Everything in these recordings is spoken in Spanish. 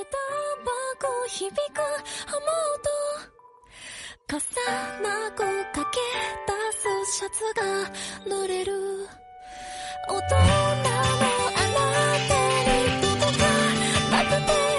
けた番号響く雨音重なくかけ出すシャツが濡れる。大人のあなたに届かなくて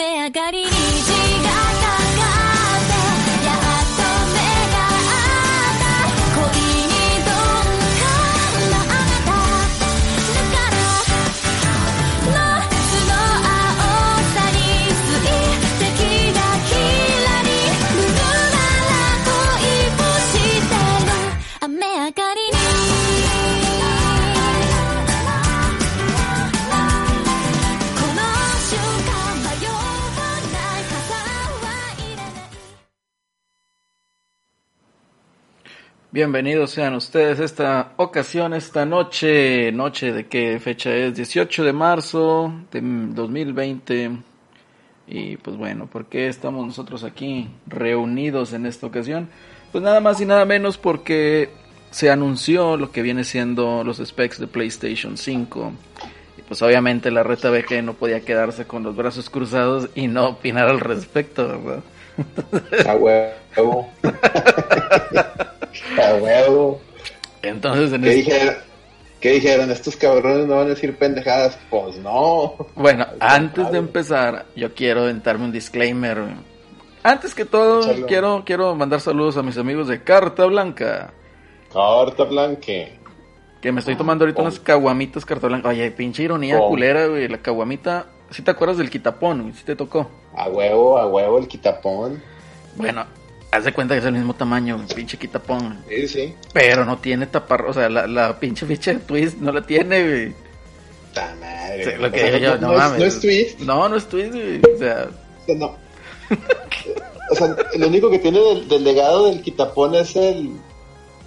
雨上がりに Bienvenidos sean ustedes esta ocasión, esta noche, noche de qué fecha es, 18 de marzo de 2020. Y pues bueno, ¿por qué estamos nosotros aquí reunidos en esta ocasión? Pues nada más y nada menos porque se anunció lo que viene siendo los specs de PlayStation 5. Y pues obviamente la reta VG no podía quedarse con los brazos cruzados y no opinar al respecto, ¿verdad? A huevo. A huevo. Entonces en ¿Qué este- dijeron? ¿Qué dijeron? ¿Estos cabrones no van a decir pendejadas? Pues no. Bueno, antes de empezar, yo quiero aventarme un disclaimer. Antes que todo, quiero, quiero mandar saludos a mis amigos de Carta Blanca. Carta blanque. Que me estoy tomando ahorita Oh. unas caguamitas Carta Blanca. Oye, pinche ironía Oh. culera, güey. La caguamita, si te acuerdas del quitapón? Si te tocó. A huevo, a huevo el quitapón. Bueno, haz de cuenta que es el mismo tamaño, pinche quitapón. Sí, sí. Pero no tiene tapar, o sea, la, la pinche ficha de twist no la tiene, güey. Ta madre. Sí, lo que sea, digo yo, no, es- mames. no es twist. No, no es twist, güey. O sea, O sea, no. O sea, lo único que tiene del, del legado del quitapón es el.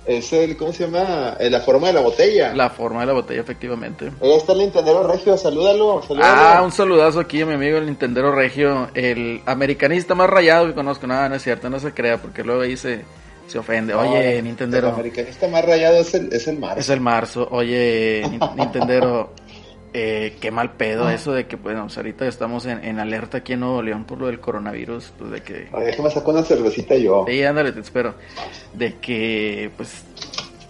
Es el. ¿Cómo se llama? Eh, La forma de la botella. la forma de la botella, efectivamente. Ahí está el Nintendero Regio, salúdalo. salúdalo. Ah, un saludazo aquí a mi amigo el Nintendero Regio, el americanista más rayado que conozco. Nada, no es cierto, no se crea, porque luego ahí se, se ofende. No, Oye, El Nintendero, americanista más rayado es el, es el mar. es el marzo. Oye, Nin- Nintendero, eh, qué mal pedo eso de que, bueno, pues ahorita estamos en, en alerta aquí en Nuevo León por lo del coronavirus, pues de que... Déjame sacar una cervecita yo. Sí, ándale, te espero. De que, pues,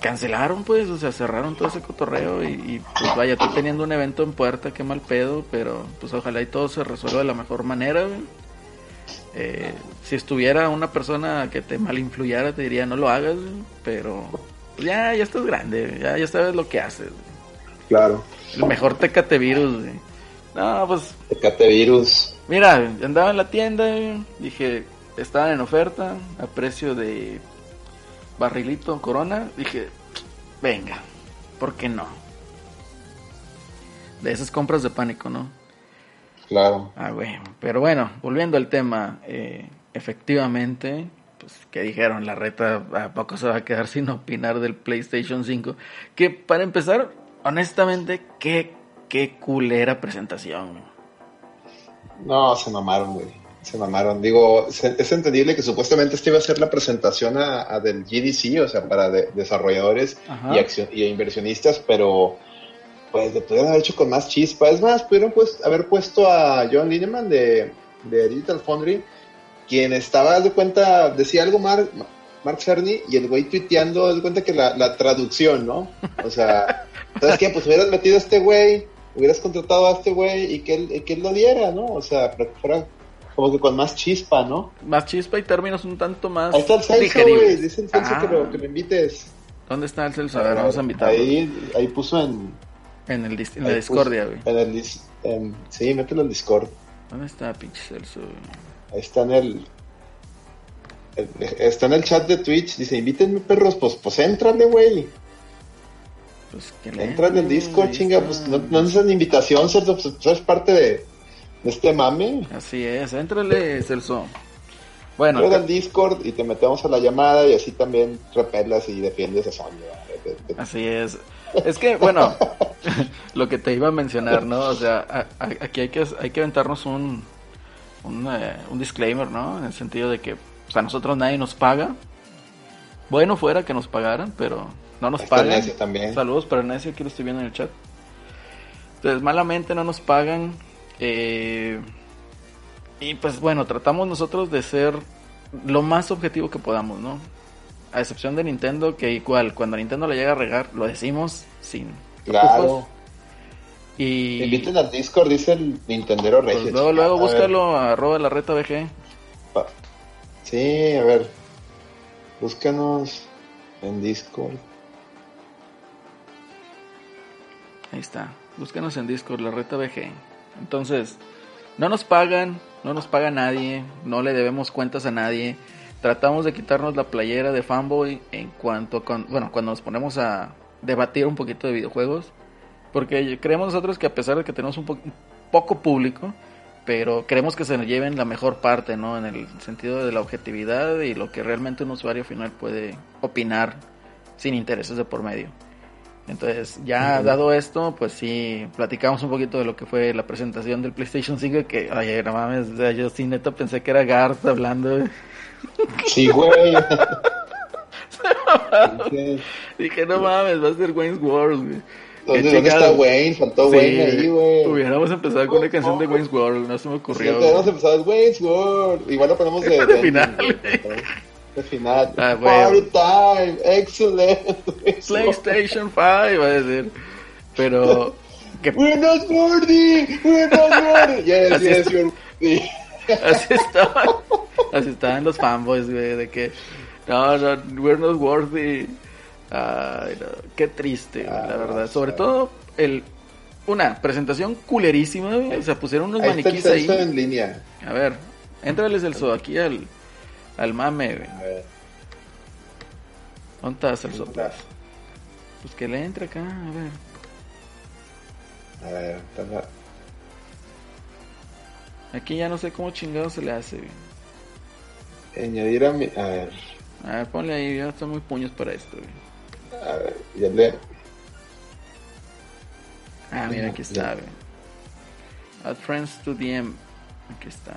cancelaron, pues, o sea, cerraron todo ese cotorreo y, y, pues, vaya, tú teniendo un evento en puerta, qué mal pedo, pero, pues, ojalá y todo se resuelva de la mejor manera, güey. Eh, si estuviera una persona que te mal influyera, te diría, no lo hagas, pero, pues, ya, ya estás grande, ya, ya sabes lo que haces. Claro. El mejor tecate virus, güey. No, pues, Tecate virus. Mira, andaba en la tienda, güey, dije, estaban en oferta a precio de barrilito corona, dije, venga, ¿por qué no? De esas compras de pánico, ¿no? Claro. Ah, güey, pero bueno, volviendo al tema, eh, efectivamente, pues, ¿qué dijeron? La reta a poco se va a quedar sin opinar del PlayStation 5, que para empezar, honestamente, qué, qué culera presentación. No, se mamaron, güey. Se mamaron. Digo, se- es entendible que supuestamente esta iba a ser la presentación a, a del GDC, o sea, para de- desarrolladores y, accio- y inversionistas, pero pues le pudieron haber hecho con más chispa. Es más, pudieron pues, haber puesto a John Lineman de, de Digital Foundry, quien estaba, de cuenta, decía algo Mark, Mark Cerny y el güey tuiteando, de cuenta que la, la traducción, ¿no? O sea, ¿sabes qué? Pues hubieras metido a este güey, hubieras contratado a este güey y que él, y que él lo diera, ¿no? O sea, para que fuera como que con más chispa, ¿no? Más chispa y términos un tanto más Ahí está el Celso, güey. Dice el Celso Ah, que, lo, que lo invites. ¿Dónde está el Celso? A ver, vamos a invitarlo. Ahí, ahí puso en, En, el, en la discordia, güey. En el dis- en- sí, mételo en Discord. ¿Dónde está pinche Celso? güey? Ahí está en el. está en el chat de Twitch, dice, invítenme perros, pues, pues éntrale, güey. Pues que le Entra en el ahí chinga, pues no, no necesitas ni invitación, Celso, pues tú eres parte de, de este mame. Así es, éntrale, Celso. Bueno, Entra al Discord y te metemos a la llamada y así también repelas y defiendes a Sonia. Así es. Es que, bueno, lo que te iba a mencionar, ¿no? O sea, a- a- aquí hay que, hay que aventarnos un, un, eh, un disclaimer, ¿no? En el sentido de que pues, a nosotros nadie nos paga. Bueno fuera que nos pagaran, pero no nos está pagan. También. Saludos para Necio, aquí lo estoy viendo en el chat. Entonces, malamente no nos pagan. eh, y pues bueno, tratamos nosotros de ser lo más objetivo que podamos, ¿no? A excepción de Nintendo, que igual, cuando Nintendo le llega a regar, lo decimos sin Claro. Y Inviten al Discord, dice el Nintendero pues, Regio. luego, luego a búscalo a arroba la reta BG. Sí, a ver. Búscanos en Discord. Ahí está. Búscanos en Discord, la reta BG. Entonces, no nos pagan, no nos paga nadie, no le debemos cuentas a nadie. Tratamos de quitarnos la playera de fanboy en cuanto con, bueno, cuando nos ponemos a debatir un poquito de videojuegos, porque creemos nosotros que a pesar de que tenemos un, po- un poco público, pero creemos que se nos lleven la mejor parte, ¿no? En el sentido de la objetividad y lo que realmente un usuario final puede opinar sin intereses de por medio. Entonces, ya dado esto, pues sí, platicamos un poquito de lo que fue la presentación del PlayStation 5, que, ay, no mames, o sea, yo sí neta pensé que era Garth hablando. Sí, güey. Sí. Dije, no mames, va a ser Wayne's World, güey. ¿Dónde, está. Wayne? Faltó Sí, Wayne ahí, güey. Hubiéramos empezado con una canción de Wayne's World, no se me Sí, ocurrió. tenemos güey. empezado es Wayne's World. Igual lo ponemos de, De de final, De final. Ah, Party güey. time. Excellent. PlayStation 5, va a decir. Pero, que We're not worthy. We're not worthy. Yes, Así yes, está. you're worthy. así estaban, así estaban los fanboys, güey, de que, no, no, we're not worthy. Ay, no, qué triste, güey, la Ah, verdad. Sobre todo, el, una presentación culerísima, güey. O sea, pusieron unos Ahí maniquís ahí. En línea. A ver, entrales el so aquí al, al mame, güey. A ver. ¿Dónde estás, Celso? Pues, pues que le entre acá, a ver. A ver, la- Aquí ya no sé cómo chingado se le hace, güey. añadir a mi. A ver. A ver, ponle ahí, ya están muy puños para esto, güey. A ver, ya le. Ah, mira, aquí está, güey. Add friends to DM. Aquí está.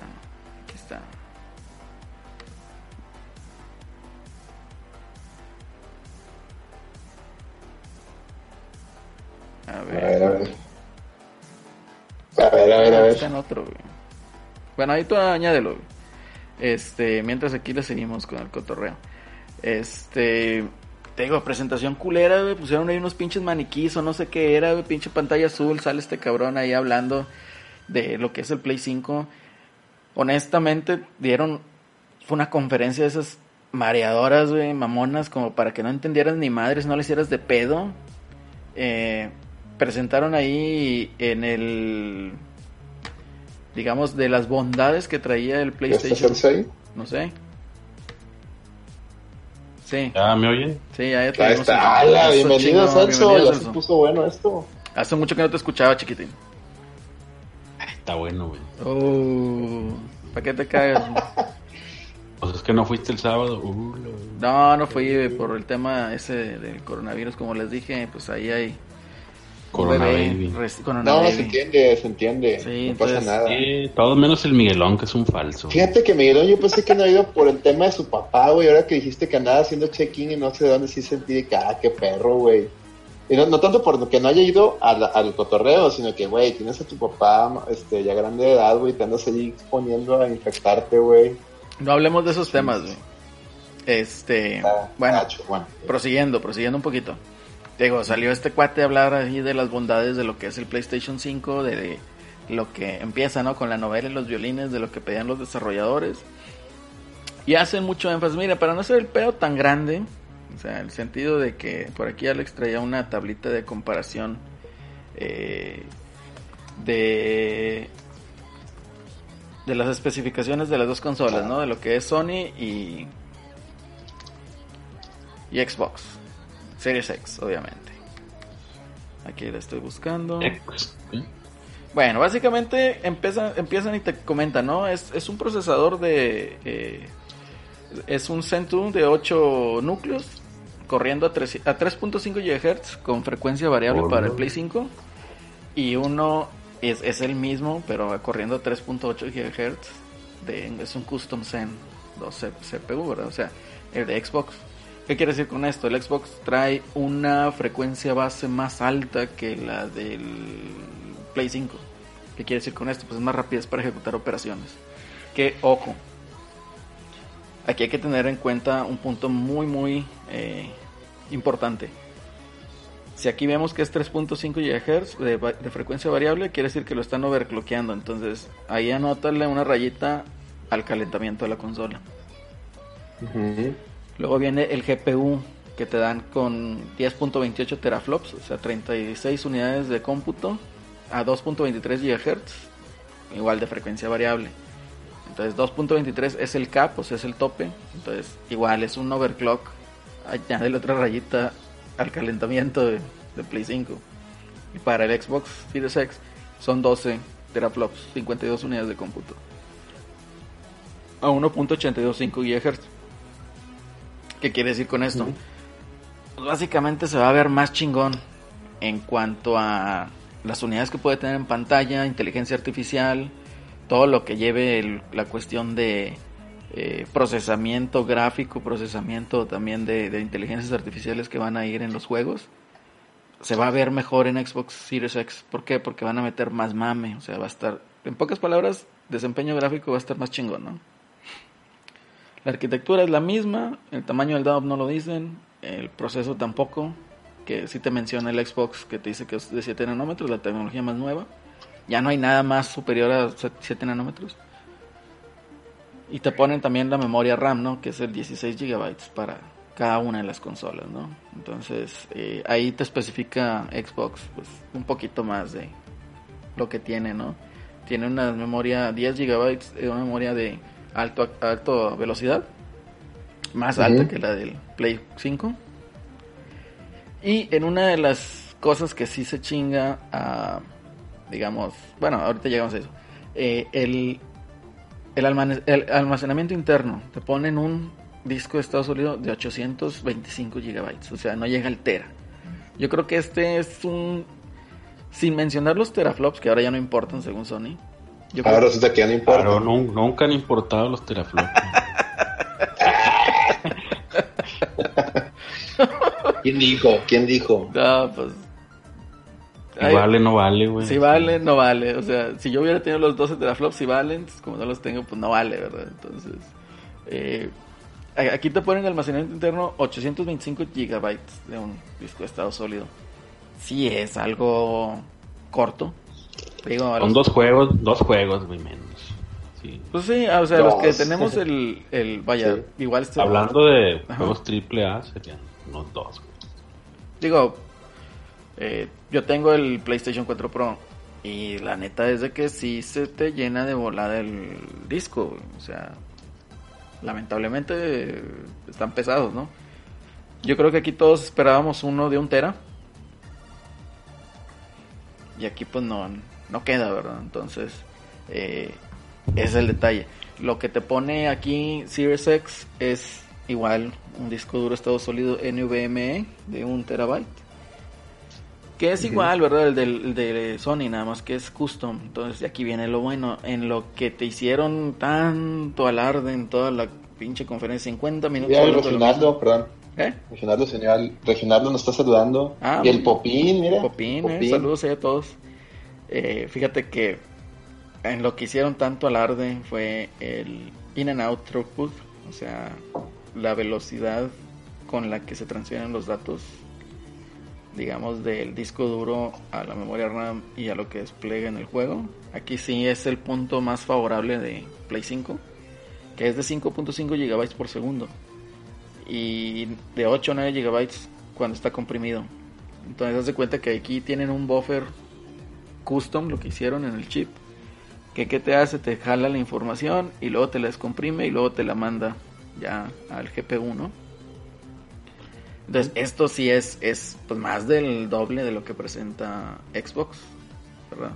A A ver. a ver. A ver, a ver, a ver. Está en otro, güey. Bueno, ahí tú añádelo, güey. Este, mientras aquí le seguimos con el cotorreo. Este, te digo, presentación culera, güey. Pusieron ahí unos pinches maniquís o no sé qué era, güey. Pinche pantalla azul. Sale este cabrón ahí hablando de lo que es el Play 5. Honestamente, dieron. Fue una conferencia de esas mareadoras, güey, mamonas, como para que no entendieras ni madres, no le hicieras de pedo. Eh, presentaron ahí en el. Digamos, de las bondades que traía el ¿Ya está PlayStation. Celso ahí? No sé. Sí, ¿Ya me oyen? sí, ya, está. ¡Hala! Bienvenido, bienvenido, Ya se puso bueno esto. Hace mucho que no te escuchaba, chiquitín. Está bueno, güey. Oh, ¿Para qué te cagas? Pues es que no fuiste el sábado. Uh, lo- No, no fui por el tema ese del coronavirus, como les dije, pues ahí hay Corona bebé, Baby. Corona No, Baby. se entiende, se entiende. Sí, no pasa nada. Sí, todo menos el Miguelón, que es un falso. Fíjate que Miguelón yo pensé que no ha ido por el tema de su papá, güey. Ahora que dijiste que andaba haciendo check-in y no sé dónde, sí sentí de que, ah, qué perro, güey. Y no, no tanto por que no haya ido al, al cotorreo, sino que, güey, tienes a tu papá este, ya grande de edad, güey, te andas ahí exponiendo a infectarte, güey. No hablemos de esos temas, güey. Este, bueno, gacho, bueno. prosiguiendo, prosiguiendo un poquito. Digo, salió este cuate a hablar ahí de las bondades de lo que es el PlayStation 5, de lo que empieza, ¿no? Con la novela y los violines, de lo que pedían los desarrolladores. Y hacen mucho énfasis, mira, para no ser el pedo tan grande, o sea, el sentido de que por aquí Alex traía una tablita de comparación eh, de de las especificaciones de las dos consolas, ¿no? De lo que es Sony y y Xbox Series X, obviamente. Aquí la estoy buscando. Bueno, básicamente empiezan, empiezan y te comentan, ¿no? Es, es un procesador de... eh, es un Zen2 de 8 núcleos corriendo a, tres- a 3.5 GHz con frecuencia variable Oh, para el. Play 5 y uno es, es el mismo pero corriendo a 3.8 GHz de, es un custom Zen 2 C- CPU, ¿verdad? O sea, el de Xbox. ¿Qué quiere decir con esto? El Xbox trae una frecuencia base más alta que la del Play 5. ¿Qué quiere decir con esto? Pues es más rapidez para ejecutar operaciones. Que, ojo, aquí hay que tener en cuenta un punto muy, muy eh, importante. Si aquí vemos que es 3.5 GHz de, frecuencia variable, quiere decir que lo están overclockeando. Entonces, ahí anótale una rayita al calentamiento de la consola. Ujú. Luego viene el GPU que te dan con 10.28 teraflops, o sea, 36 unidades de cómputo a 2.23 GHz, igual de frecuencia variable. Entonces 2.23 es el cap, o sea, es el tope. Entonces igual es un overclock. Añádele otra rayita al calentamiento de, Play 5. Y para el Xbox Series X son 12 teraflops, 52 unidades de cómputo. A 1.825 GHz. ¿Qué quiere decir con esto? Pues básicamente se va a ver más chingón en cuanto a las unidades que puede tener en pantalla, inteligencia artificial, todo lo que lleve el- la cuestión de eh, procesamiento gráfico, procesamiento también de, de inteligencias artificiales que van a ir en los juegos. Se va a ver mejor en Xbox Series X. ¿Por qué? Porque van a meter más mame. O sea, va a estar, en pocas palabras, desempeño gráfico va a estar más chingón, ¿no? La arquitectura es la misma, el tamaño del DAO no lo dicen, el proceso tampoco, que sí te menciona el Xbox que te dice que es de 7 nanómetros, la tecnología más nueva. Ya no hay nada más superior a 7 nanómetros. Y te ponen también la memoria RAM, ¿no? Que es el 16 GB para cada una de las consolas, ¿no? Entonces, eh, ahí te especifica Xbox pues, un poquito más de lo que tiene, ¿no? Tiene una memoria 10 GB, eh, una memoria de alto, alto velocidad, más alta que la del Play 5. Y en una de las cosas que sí se chinga a, digamos, bueno, ahorita llegamos a eso, eh, el, el, almane- el almacenamiento interno, te ponen un disco de estado sólido de 825 gigabytes, o sea, no llega al tera. Yo creo que este es un, sin mencionar los teraflops, que ahora ya no importan según Sony. Yo creo Ahora resulta que ya no importa. Claro, nunca han importado los teraflops. ¿Quién dijo? ¿Quién dijo? No, pues. Si Ay, vale, no vale, güey. Si vale, no vale. O sea, si yo hubiera tenido los 12 teraflops, si valen, pues, como no los tengo, pues no vale, ¿verdad? Entonces, eh, aquí te ponen almacenamiento interno 825 gigabytes de un disco de estado sólido. Sí, es algo corto. Digo, Son los- dos juegos, dos juegos, güey, menos. Sí. Pues sí, o sea, los que tenemos el, el vaya, Sí. igual este- Hablando de Ajá. juegos triple A, serían unos dos, güey. Digo, eh, yo tengo el PlayStation 4 Pro y la neta es de que sí se te llena de volada el disco. güey. O sea, lamentablemente están pesados, ¿no? Yo creo que aquí todos esperábamos uno de un tera. Y aquí pues no, no queda, ¿verdad? Entonces, eh, ese es el detalle. Lo que te pone aquí Series X es igual un disco duro estado sólido NVMe de un terabyte. Que es igual, ¿verdad? El del, el de Sony, nada más que es custom. Entonces, aquí viene lo bueno. En lo que te hicieron tanto alarde en toda la pinche conferencia, 50 minutos. Ya Reginaldo, perdón. ¿Eh? Reginaldo, señor, Reginaldo nos está saludando. Ah, y el Popín, mira. Popín, eh, saludos ahí a todos. Eh, fíjate que en lo que hicieron tanto alarde fue el in and out throughput, o sea, la velocidad con la que se transfieren los datos, digamos, del disco duro a la memoria RAM y a lo que despliega en el juego. Aquí sí es el punto más favorable de Play 5, que es de 5.5 GB por segundo y de 8 a 9 GB cuando está comprimido. Entonces, haz de cuenta que aquí tienen un buffer custom, lo que hicieron en el chip. Que qué te hace? Te jala la información y luego te la descomprime y luego te la manda ya al GPU, ¿no? Entonces, esto sí es, es pues, más del doble de lo que presenta Xbox, ¿verdad?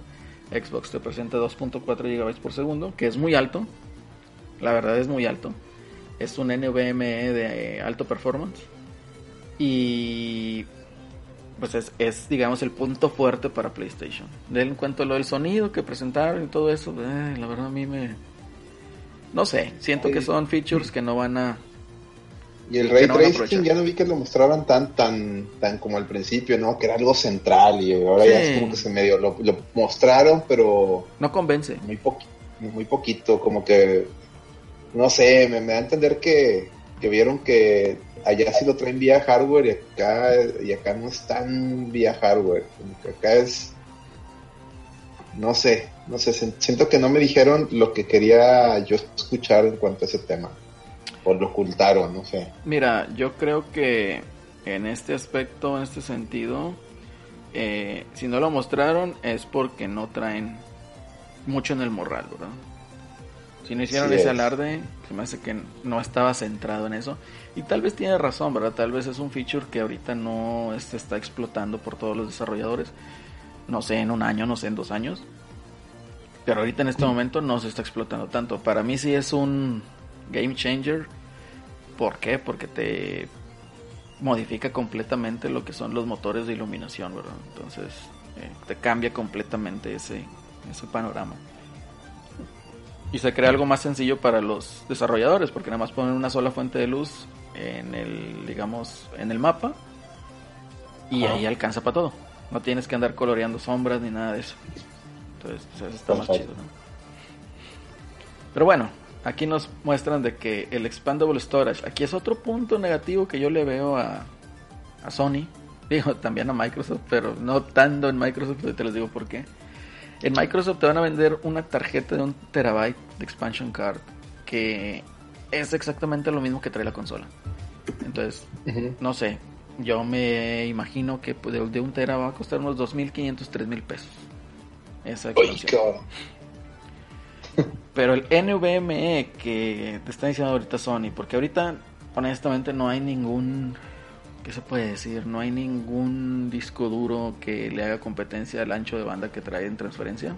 Xbox te presenta 2.4 GB por segundo, que es muy alto. La verdad es muy alto. Es un NVMe de alto performance. Y pues es, es, digamos, el punto fuerte para PlayStation. De en cuanto a lo del sonido que presentaron y todo eso, eh, la verdad a mí me... No sé, siento que son features que no van a... Y el Ray no Tracing ya no vi que lo mostraran tan, tan, tan como al principio, ¿no? Que era algo central y ahora ya es como que se medio lo, lo mostraron, pero No convence. muy, muy poquito, como que, no sé, me, me da a entender que, que vieron que allá sí lo traen vía hardware y acá, y acá no es tan vía hardware, como que acá es, no sé, no sé, siento que no me dijeron lo que quería yo escuchar en cuanto a ese tema, o lo ocultaron, no sé. Mira, yo creo que en este aspecto, en este sentido, eh, si no lo mostraron es porque no traen mucho en el morral, ¿verdad? Si no hicieron Sí ese es. alarde, se me hace que no estaba centrado en eso. Y tal vez tiene razón, ¿verdad? Tal vez es un feature que ahorita no se está explotando por todos los desarrolladores. No sé, en un año, no sé, en dos años. Pero ahorita en este momento no se está explotando tanto. Para mí sí es un game changer. ¿Por qué? Porque te modifica completamente lo que son los motores de iluminación, ¿verdad? Entonces eh, te cambia completamente ese, ese panorama. Y se crea algo más sencillo para los desarrolladores, porque nada más ponen una sola fuente de luz en el, digamos, en el mapa y Ajá. ahí alcanza para todo. No tienes que andar coloreando sombras ni nada de eso. Entonces, pues, eso está más chido, ¿no? Pero bueno, aquí nos muestran de que el expandable storage, aquí es otro punto negativo que yo le veo a, a Sony, digo también a Microsoft, pero no tanto en Microsoft, ahorita les digo por qué. En Microsoft te van a vender una tarjeta de un terabyte de expansion card que es exactamente lo mismo que trae la consola. Entonces, no sé, yo me imagino que pues, de de un tera va a costar unos 2.500, 3.000 pesos. Esa. Pero el NVMe que te está diciendo ahorita Sony, porque ahorita honestamente no hay ningún, ¿qué se puede decir? No hay ningún disco duro que le haga competencia al ancho de banda que trae en transferencia.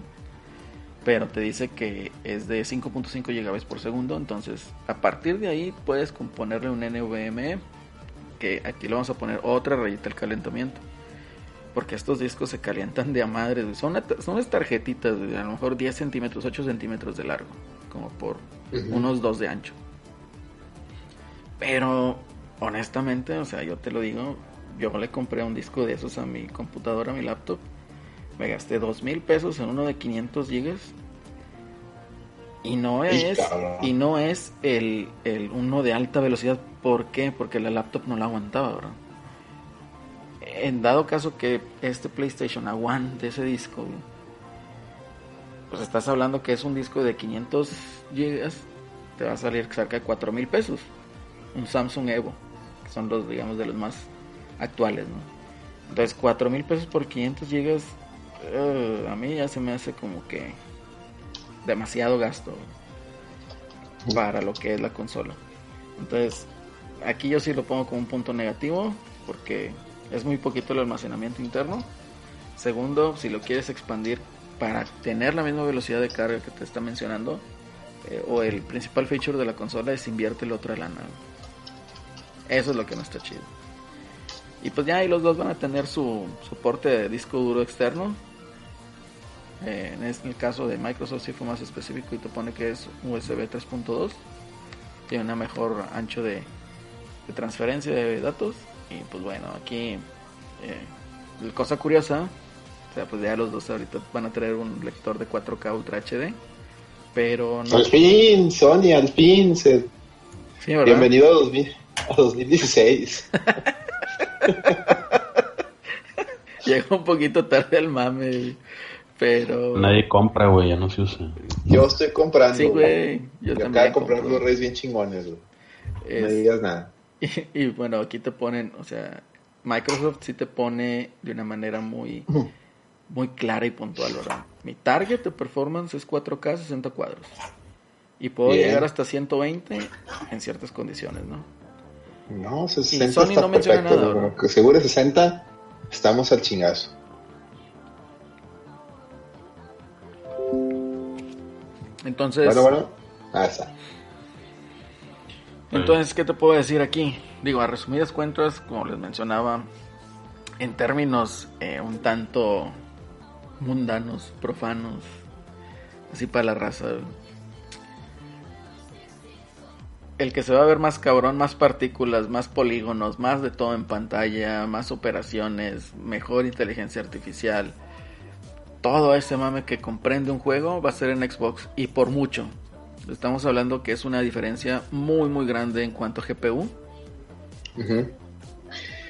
Pero te dice que es de 5.5 GB por segundo, entonces a partir de ahí puedes componerle un NVMe, que aquí le vamos a poner otra rayita al calentamiento. Porque estos discos se calientan de a madre. Son, son unas tarjetitas de a lo mejor 10 centímetros, 8 centímetros de largo. Como por unos 2 de ancho. Pero honestamente, o sea, yo te lo digo, yo le compré un disco de esos a mi computadora, a mi laptop. Me gasté dos mil pesos en uno de 500 gigas. Y no es, y no es el, el uno de alta velocidad. ¿Por qué? Porque la laptop no la aguantaba, ¿verdad? En dado caso que este PlayStation aguante ese disco, pues estás hablando que es un disco de 500 gigas, te va a salir cerca de 4 mil pesos. Un Samsung Evo, son los, digamos, de los más actuales, ¿no? Entonces, 4 mil pesos por 500 gigas, eh, a mí ya se me hace como que demasiado gasto para lo que es la consola. Entonces, aquí yo sí lo pongo como un punto negativo, porque es muy poquito el almacenamiento interno. Segundo, si lo quieres expandir para tener la misma velocidad de carga que te está mencionando, eh, o el principal feature de la consola es invierte la otra lana. Eso es lo que no está chido. Y pues ya ahí los dos van a tener su soporte de disco duro externo. Eh, en este- el caso de Microsoft sí fue más específico y te pone que es USB 3.2. Tiene una mejor ancho de, de transferencia de datos. Y pues bueno, aquí eh, cosa curiosa, o sea, pues ya los dos ahorita van a traer un lector de 4K Ultra HD. Pero no... Al fin, Sony, al fin. se-. Bienvenido a, 2000 a 2016. Llegó un poquito tarde el mame, pero... Nadie compra, güey, ya no se usa. Yo estoy comprando. Sí, güey. Yo Yo también acabo de comprar compro. Blu-rays bien chingones, güey. No me Es- digas nada. Y, y bueno, aquí te ponen, o sea, Microsoft sí te pone de una manera muy, muy clara y puntual, ¿verdad? Mi target de performance es 4K 60 cuadros. Y puedo Bien. llegar hasta 120 en ciertas condiciones, ¿no? No, 60 Sony está no menciona perfecto. nada, como ¿verdad? que seguro 60, estamos al chingazo. Entonces, Bueno, bueno. Ah, está. entonces, ¿qué te puedo decir aquí? Digo, a resumidas cuentas, como les mencionaba, en términos eh, un tanto mundanos, profanos, así para la raza. El que se va a ver más cabrón, más partículas, más polígonos, más de todo en pantalla, más operaciones, mejor inteligencia artificial. Todo ese mame que comprende un juego va a ser en Xbox y por mucho. Estamos hablando que es una diferencia muy muy grande en cuanto a GPU.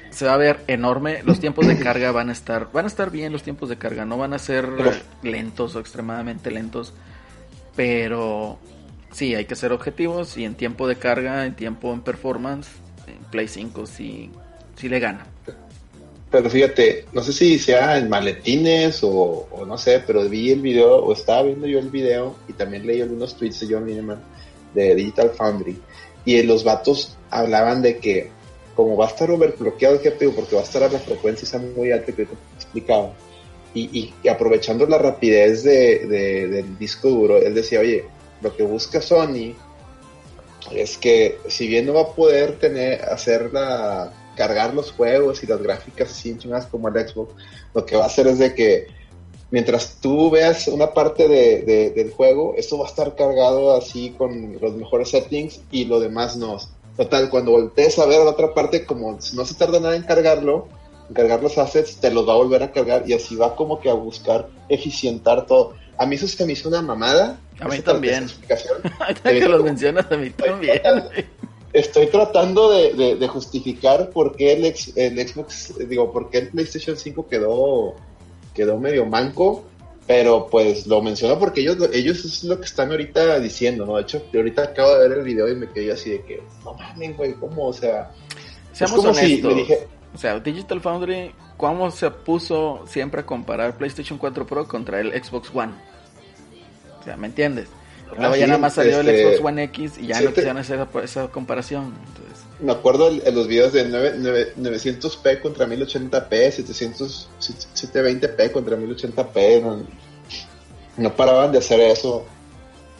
Se va a ver enorme. Los tiempos de carga van a estar, van a estar bien los tiempos de carga, no van a ser lentos o extremadamente lentos. Pero sí, hay que ser objetivos y en tiempo de carga, en tiempo en performance, en Play 5 sí, sí le gana. Pero fíjate, no sé si sea en maletines o, o no sé, pero vi el video, o estaba viendo yo el video y también leí algunos tweets de John Lineman de Digital Foundry. Y los vatos hablaban de que, como va a estar overbloqueado el GPU, porque va a estar a la frecuencia muy alta que te explicaba, y, y- y aprovechando la rapidez de, de- del disco duro, él decía, oye, lo que busca Sony es que si bien no va a poder tener hacer la cargar los juegos y las gráficas así chingadas como el Xbox, lo que va a hacer es de que mientras tú veas una parte de, de- del juego, esto va a estar cargado así con los mejores settings y lo demás no. Total, cuando voltees a ver la otra parte, como no se tarda nada en cargarlo, cargar los assets, te los va a volver a cargar y así va como que a buscar eficientar todo. A mí eso se me hizo una mamada. A mí también. Ahorita que lo mencionas a mí también. Estoy tratando de, de- de justificar por qué el, ex- el Xbox, digo, por qué el PlayStation 5 quedó, quedó medio manco, pero pues lo menciono porque ellos, ellos es lo que están ahorita diciendo, ¿no? De hecho, ahorita acabo de ver el video y me quedé así de que, no mames, güey, ¿cómo? O sea, Seamos es como si honestos. me dije, O sea, Digital Foundry, ¿cómo se puso siempre a comparar PlayStation 4 Pro contra el Xbox One? O sea, ¿me entiendes? Luego Ah, ya sí, nada más salió este, el Xbox One X y ya no quisieron hacer esa, esa comparación. Entonces, me acuerdo en los videos de 9, 9 900p contra 1080p, 700, 720p contra 1080p, no, no paraban de hacer eso.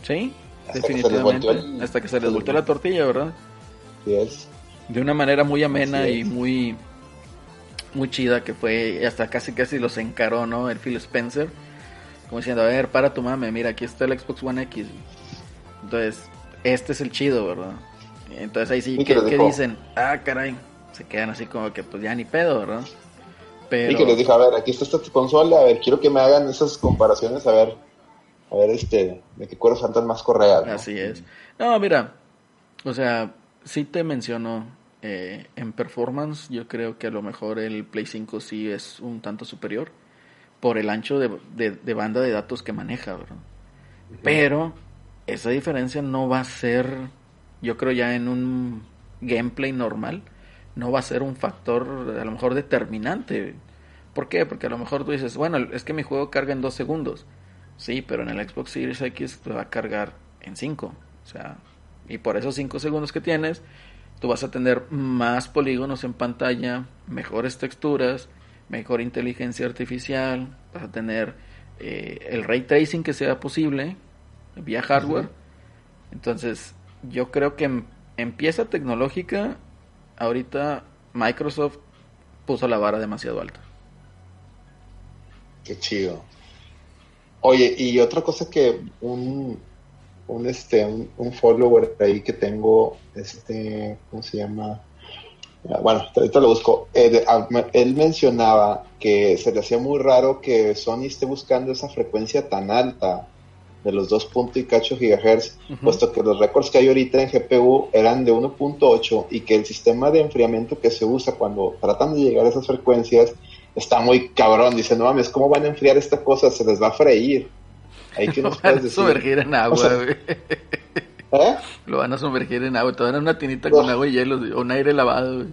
sí, Hasta que definitivamente. el- Hasta que se les volteó la tortilla, ¿verdad? Y es, De una manera muy amena y muy muy chida que fue, hasta casi casi los encaró, ¿no? El Phil Spencer. Como diciendo, a ver, para tu mame, mira, aquí está el Xbox One X. Entonces, este es el chido, ¿verdad? Entonces ahí sí, ¿qué, qué dicen? Ah, caray. Se quedan así como que pues ya ni pedo, ¿verdad? Pero... Y que les dije, a ver, aquí está esta consola, a ver, quiero que me hagan esas comparaciones, a ver, a ver, este, de qué cuero faltan más correas. ¿no? Así es. No, mira, o sea, sí te menciono eh, en performance, yo creo que a lo mejor el Play 5 sí es un tanto superior por el ancho de, de- de banda de datos que maneja, ¿verdad? Pero esa diferencia no va a ser, yo creo ya en un gameplay normal, no va a ser un factor a lo mejor determinante. ¿Por qué? Porque a lo mejor tú dices, bueno, es que mi juego carga en dos segundos. Sí, pero en el Xbox Series X te va a cargar en 5. O sea, y por esos 5 segundos que tienes, tú vas a tener más polígonos en pantalla, mejores texturas, mejor inteligencia artificial, vas a tener eh, el ray tracing que sea posible vía hardware. Entonces, yo creo que en, en pieza tecnológica, ahorita Microsoft puso la vara demasiado alta. Qué chido. Oye, y otra cosa que un, un este, un, un follower ahí que tengo, este, ¿cómo se llama? Ah, Bueno, ahorita lo busco. De- ah, él mencionaba que se le hacía muy raro que Sony esté buscando esa frecuencia tan alta de los 2. punto y cacho gigahertz, puesto que los récords que hay ahorita en GPU eran de 1.8 y que el sistema de enfriamiento que se usa cuando tratan de llegar a esas frecuencias está muy cabrón. Dice, no mames, ¿cómo van a enfriar esta cosa? Se les va a freír. Ahí que Lo nos puedes decir. sumergir en agua, O sea, güey. ¿Eh? Lo van a sumergir en agua. Te van a una tinita con agua y hielo, o un aire lavado, güey.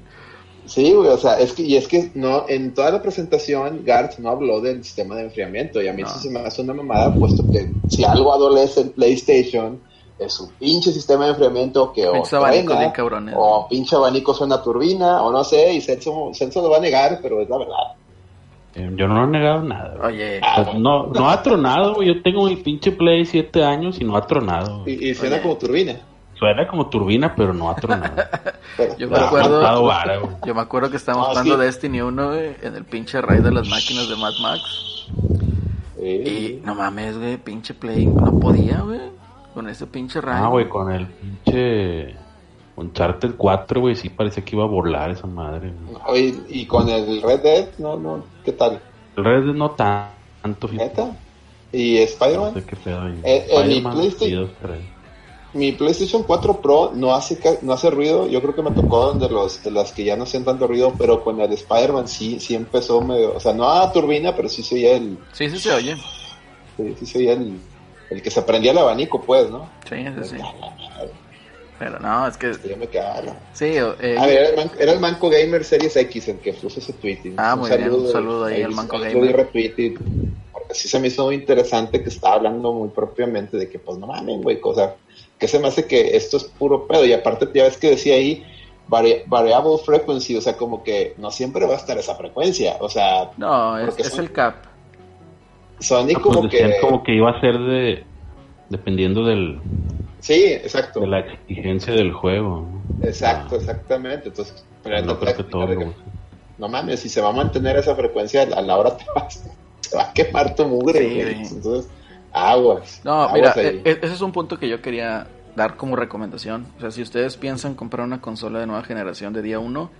Sí, güey, o sea, es que, y es que no, en toda la presentación Garth no habló del sistema de enfriamiento y a mí No. eso se me hace una mamada, puesto que si algo adolece el PlayStation es su pinche sistema de enfriamiento que o truena, bien cabrones. o pinche abanico suena turbina, o no sé, y Celso, Celso lo va a negar, pero es la verdad. Eh, Yo no he negado nada. güey. Oye, O sea, no, no ha tronado, güey. Yo tengo mi pinche Play 7 años y no ha tronado. güey. Y, y suena Oye. como turbina. Suena como turbina, pero no ha tronado. Pero, Yo me acuerdo- vara, yo me acuerdo que estábamos No, jugando sí. Destiny 1, güey, en el pinche raid de las máquinas de Mad Max. Sí. Y no mames, güey, pinche Play, no podía, güey, con ese pinche raid. Ah, güey, con el pinche Uncharted 4, güey, sí parece que iba a volar esa madre. Oye, y con el Red Dead, no, no, ¿qué tal? El Red Dead no tan- tanto. ¿Neta? ¿Y No Spider-Man? sé qué pedo. Eh, eh, mi PlayStation-. Mi PlayStation 4 Pro no hace no hace ruido. Yo creo que me tocó de los de las que ya no hacen tanto ruido, pero con el Spider-Man sí sí empezó medio, o sea, no a turbina, pero sí se oía el Sí, sí se oye. sí, sí se oía el, el que se prendía el abanico, pues, ¿no? Sí, sí, sí. Pero no, es que Yo me quedaba. sí, eh, A ver, era el, man- era el Manco Gamer Series X el que puso ese tweet. Ah, muy bien, un saludo ahí al Manco Gamer. porque sí se me hizo muy interesante que estaba hablando muy propiamente de que, pues no mames, güey, o sea, que se me hace que esto es puro pedo. Y aparte, ya ves que decía ahí vari- variable frequency, o sea, como que no siempre va a estar esa frecuencia. O sea, no, es, porque es son- el cap. Sony Ah, pues como que. como que iba a ser de. Dependiendo del, Sí, exacto. de la exigencia del juego. Exacto, Ah, exactamente. Entonces, pero no creo que todo. de que- no mames, si se va a mantener esa frecuencia, a la hora te vas, se va a quemar tu mugre, Sí. Entonces, aguas. No, aguas mira, ahí. e- e- ese es un punto que yo quería dar como recomendación. O sea, si ustedes piensan comprar una consola de nueva generación de día 1,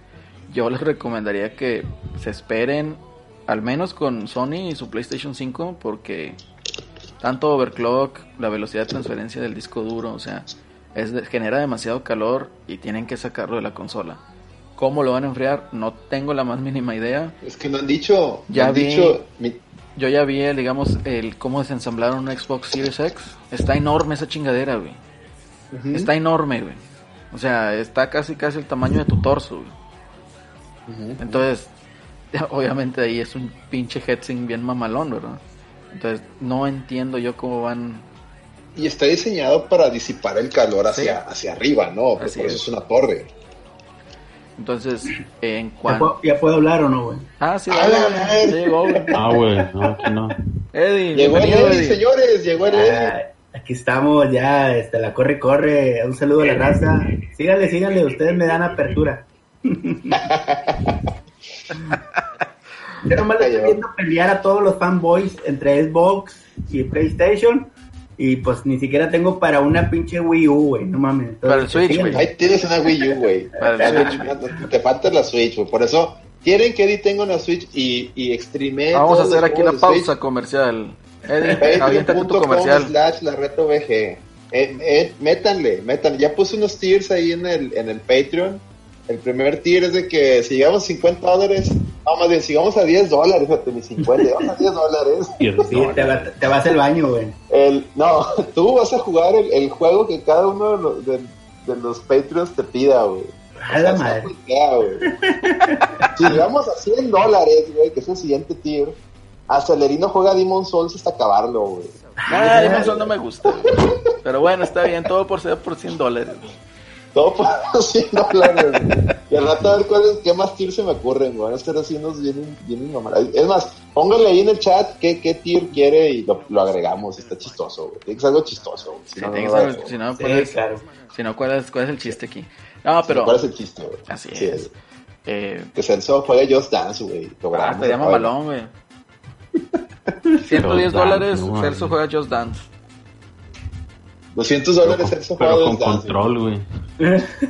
yo les recomendaría que se esperen al menos con Sony y su PlayStation 5 porque tanto overclock, la velocidad de transferencia del disco duro, o sea, es de- genera demasiado calor y tienen que sacarlo de la consola. ¿Cómo lo van a enfriar? No tengo la más mínima idea. Es que no han dicho, Ya han vi- dicho, mi- Yo ya vi, el, digamos, el cómo desensamblaron una Xbox Series X. Está enorme esa chingadera, güey. Está enorme, güey. O sea, está casi casi el tamaño de tu torso, güey. Entonces, obviamente ahí es un pinche heatsink bien mamalón, ¿verdad? Entonces, no entiendo yo cómo van... Y está diseñado para disipar el calor hacia, hacia arriba, ¿no? Porque Así por eso es. es una torre. Entonces, en ¿Ya cuanto... puedo, ya puedo hablar o no, güey? Ah, sí, dale, güey. Sí, llegó, güey. Ah, güey, no, aquí no. Eddie, Llegó el Eddie. señores, llegó el Eddie. Ah, aquí estamos ya, este, la corre, corre. Un saludo a la raza. Síganle, síganle, ustedes me dan apertura. Yo nomás le estoy viendo pelear a todos los fanboys entre Xbox y PlayStation. Y pues ni siquiera tengo para una pinche Wii U, güey. No mames. Entonces, Para el Switch, güey. Ahí tienes una Wii U, güey. Para el Switch. Te falta la Switch, güey. Por eso quieren que Eddie tenga una Switch y, y extreme Vamos a hacer aquí una pausa comercial. Eddie, aviéntate tu comercial. slash la reto VG. Eh, eh, métanle, métanle. Ya puse unos tiers ahí en el, en el Patreon. El primer tier es de que si llegamos a 50 dólares, no, más bien, si llegamos a 10 dólares, fíjate, ni 50, llegamos a 10 dólares. Sí, te, va- te vas al baño, güey. El, no, tú vas a jugar el, el juego que cada uno de los, de, de los Patreons te pida, güey. A la madre. güey. si llegamos a 100 dólares, güey, que es el siguiente tier, Acelerino juega Demon Souls hasta acabarlo, güey. Ah, Demon Souls no me gusta. Pero bueno, está bien, todo por ser por 100 dólares. Todo por 100 dólares, güey. Y al rato a ver cuáles, qué más tiers se me ocurren, güey. Van a estar así unos bien, bien mamadas. Es más, pónganle ahí en el chat qué, qué tier quiere y lo, lo agregamos. Está chistoso, güey. Tiene que ser algo chistoso, güey. Si Sí, no, que si no, Sí, ¿cuál es, claro. si no, ¿cuál es, cuál es el chiste aquí? No, pero... ¿Cuál es el chiste, güey? Así Sí, es. Eh, Que Celso juegue Just Dance, güey. ah, Logramos estaría el mamalón, güey. 110 Just dólares, Celso juega Just Dance. 200 Pero dólares con, Celso pero con control, güey.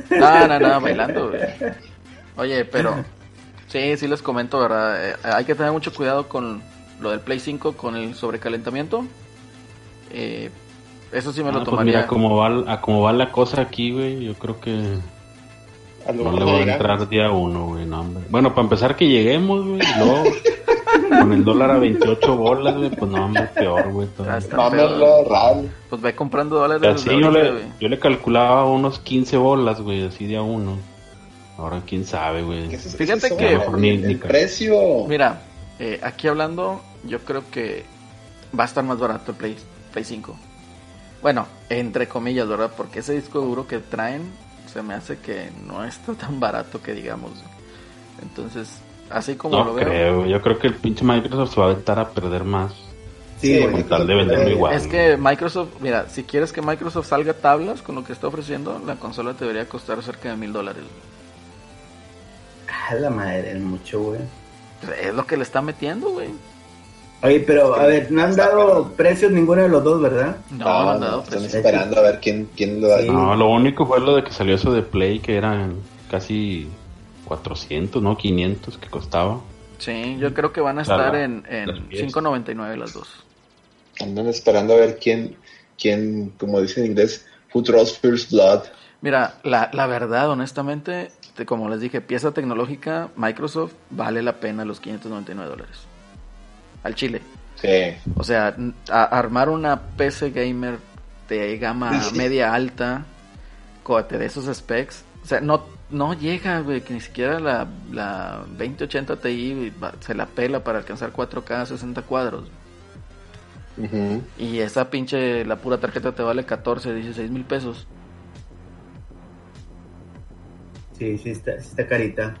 No, no, no, bailando, güey. Oye, pero... Sí, sí les comento, ¿verdad? Eh, hay que tener mucho cuidado con lo del Play 5, con el sobrecalentamiento. Eh, eso sí me Ah, lo pues tomaría. mira, como va, a como va la cosa aquí, güey, yo creo que A lo no mejor le voy a entrar día uno, güey, no, hombre. Bueno, para empezar que lleguemos, güey, y luego con el dólar a 28 bolas, güey, pues no, hombre, peor, güey. Ah, peor. Ral. Pues ve comprando dólares. Así yo le, güey. yo le calculaba unos 15 bolas, güey, así día uno. Ahora quién sabe, güey. Fíjate Eso, que- Ni- el ni- precio. Mira, eh, aquí hablando, yo creo que va a estar más barato el Play, Play 5. Bueno, entre comillas, ¿verdad? Porque ese disco duro que traen se me hace que no está tan barato que digamos. Entonces, así como No lo veo. creo, yo creo que el pinche Microsoft se va a aventar a perder más. Sí, Sí. Con tal de venderlo Eh, igual. Es que Microsoft, mira, si quieres que Microsoft salga tablas con lo que está ofreciendo, la consola te debería costar cerca de mil dólares. A la madre, es mucho, güey. Es lo que le está metiendo, güey. Oye, pero a ver, no han dado precios ninguno de los dos, ¿verdad? No, No, no han dado están precio. esperando a ver quién, quién lo da. Sí. No, lo único fue lo de que salió eso de Play, que eran casi 400, ¿no? 500 que costaba. Sí, yo creo que van a Claro, estar en, en las piezas. 5.99 las dos. Andan esperando a ver quién, quién, como dice en inglés, who draws first blood. Mira, la, la verdad, honestamente, te- como les dije, pieza tecnológica, Microsoft vale la pena los 599 dólares. Al chile. Sí. O sea, a- armar una PC gamer de gama Sí. media alta, de esos specs, o sea, no, no llega, güey, que ni siquiera la, la 2080 Ti se la pela para alcanzar 4K a 60 cuadros. Y esa pinche, la pura tarjeta te vale 14, 16 mil pesos. Sí, sí está, está carita.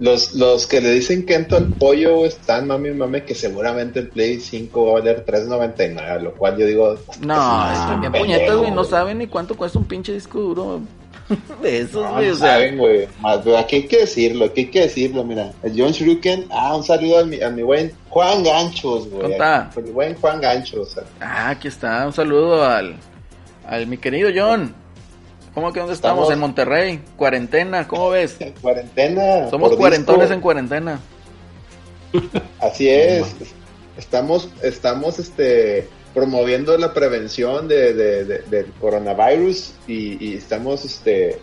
Los, los que le dicen Kento al pollo están mami mame que seguramente el Play 5 va a valer 3.99, lo cual yo digo, No, Ah, están bien pendejo, puñetas, güey, no saben ni cuánto cuesta un pinche disco duro de esos, no, güey, o sea, saben, güey. Más, Aquí hay que decirlo, aquí hay que decirlo, mira. John Shuriken, ah, un saludo a mi, a mi buen Juan Ganchos, güey. Contá. El buen Juan Ganchos. o sea, Ah, aquí está, un saludo al, al mi querido John. ¿Cómo que dónde estamos? Estamos- En Monterrey, cuarentena, ¿cómo ves? en cuarentena. Somos cuarentones disco. en cuarentena. Así es. Estamos, estamos este, promoviendo la prevención de, de- de- del coronavirus y, y estamos este,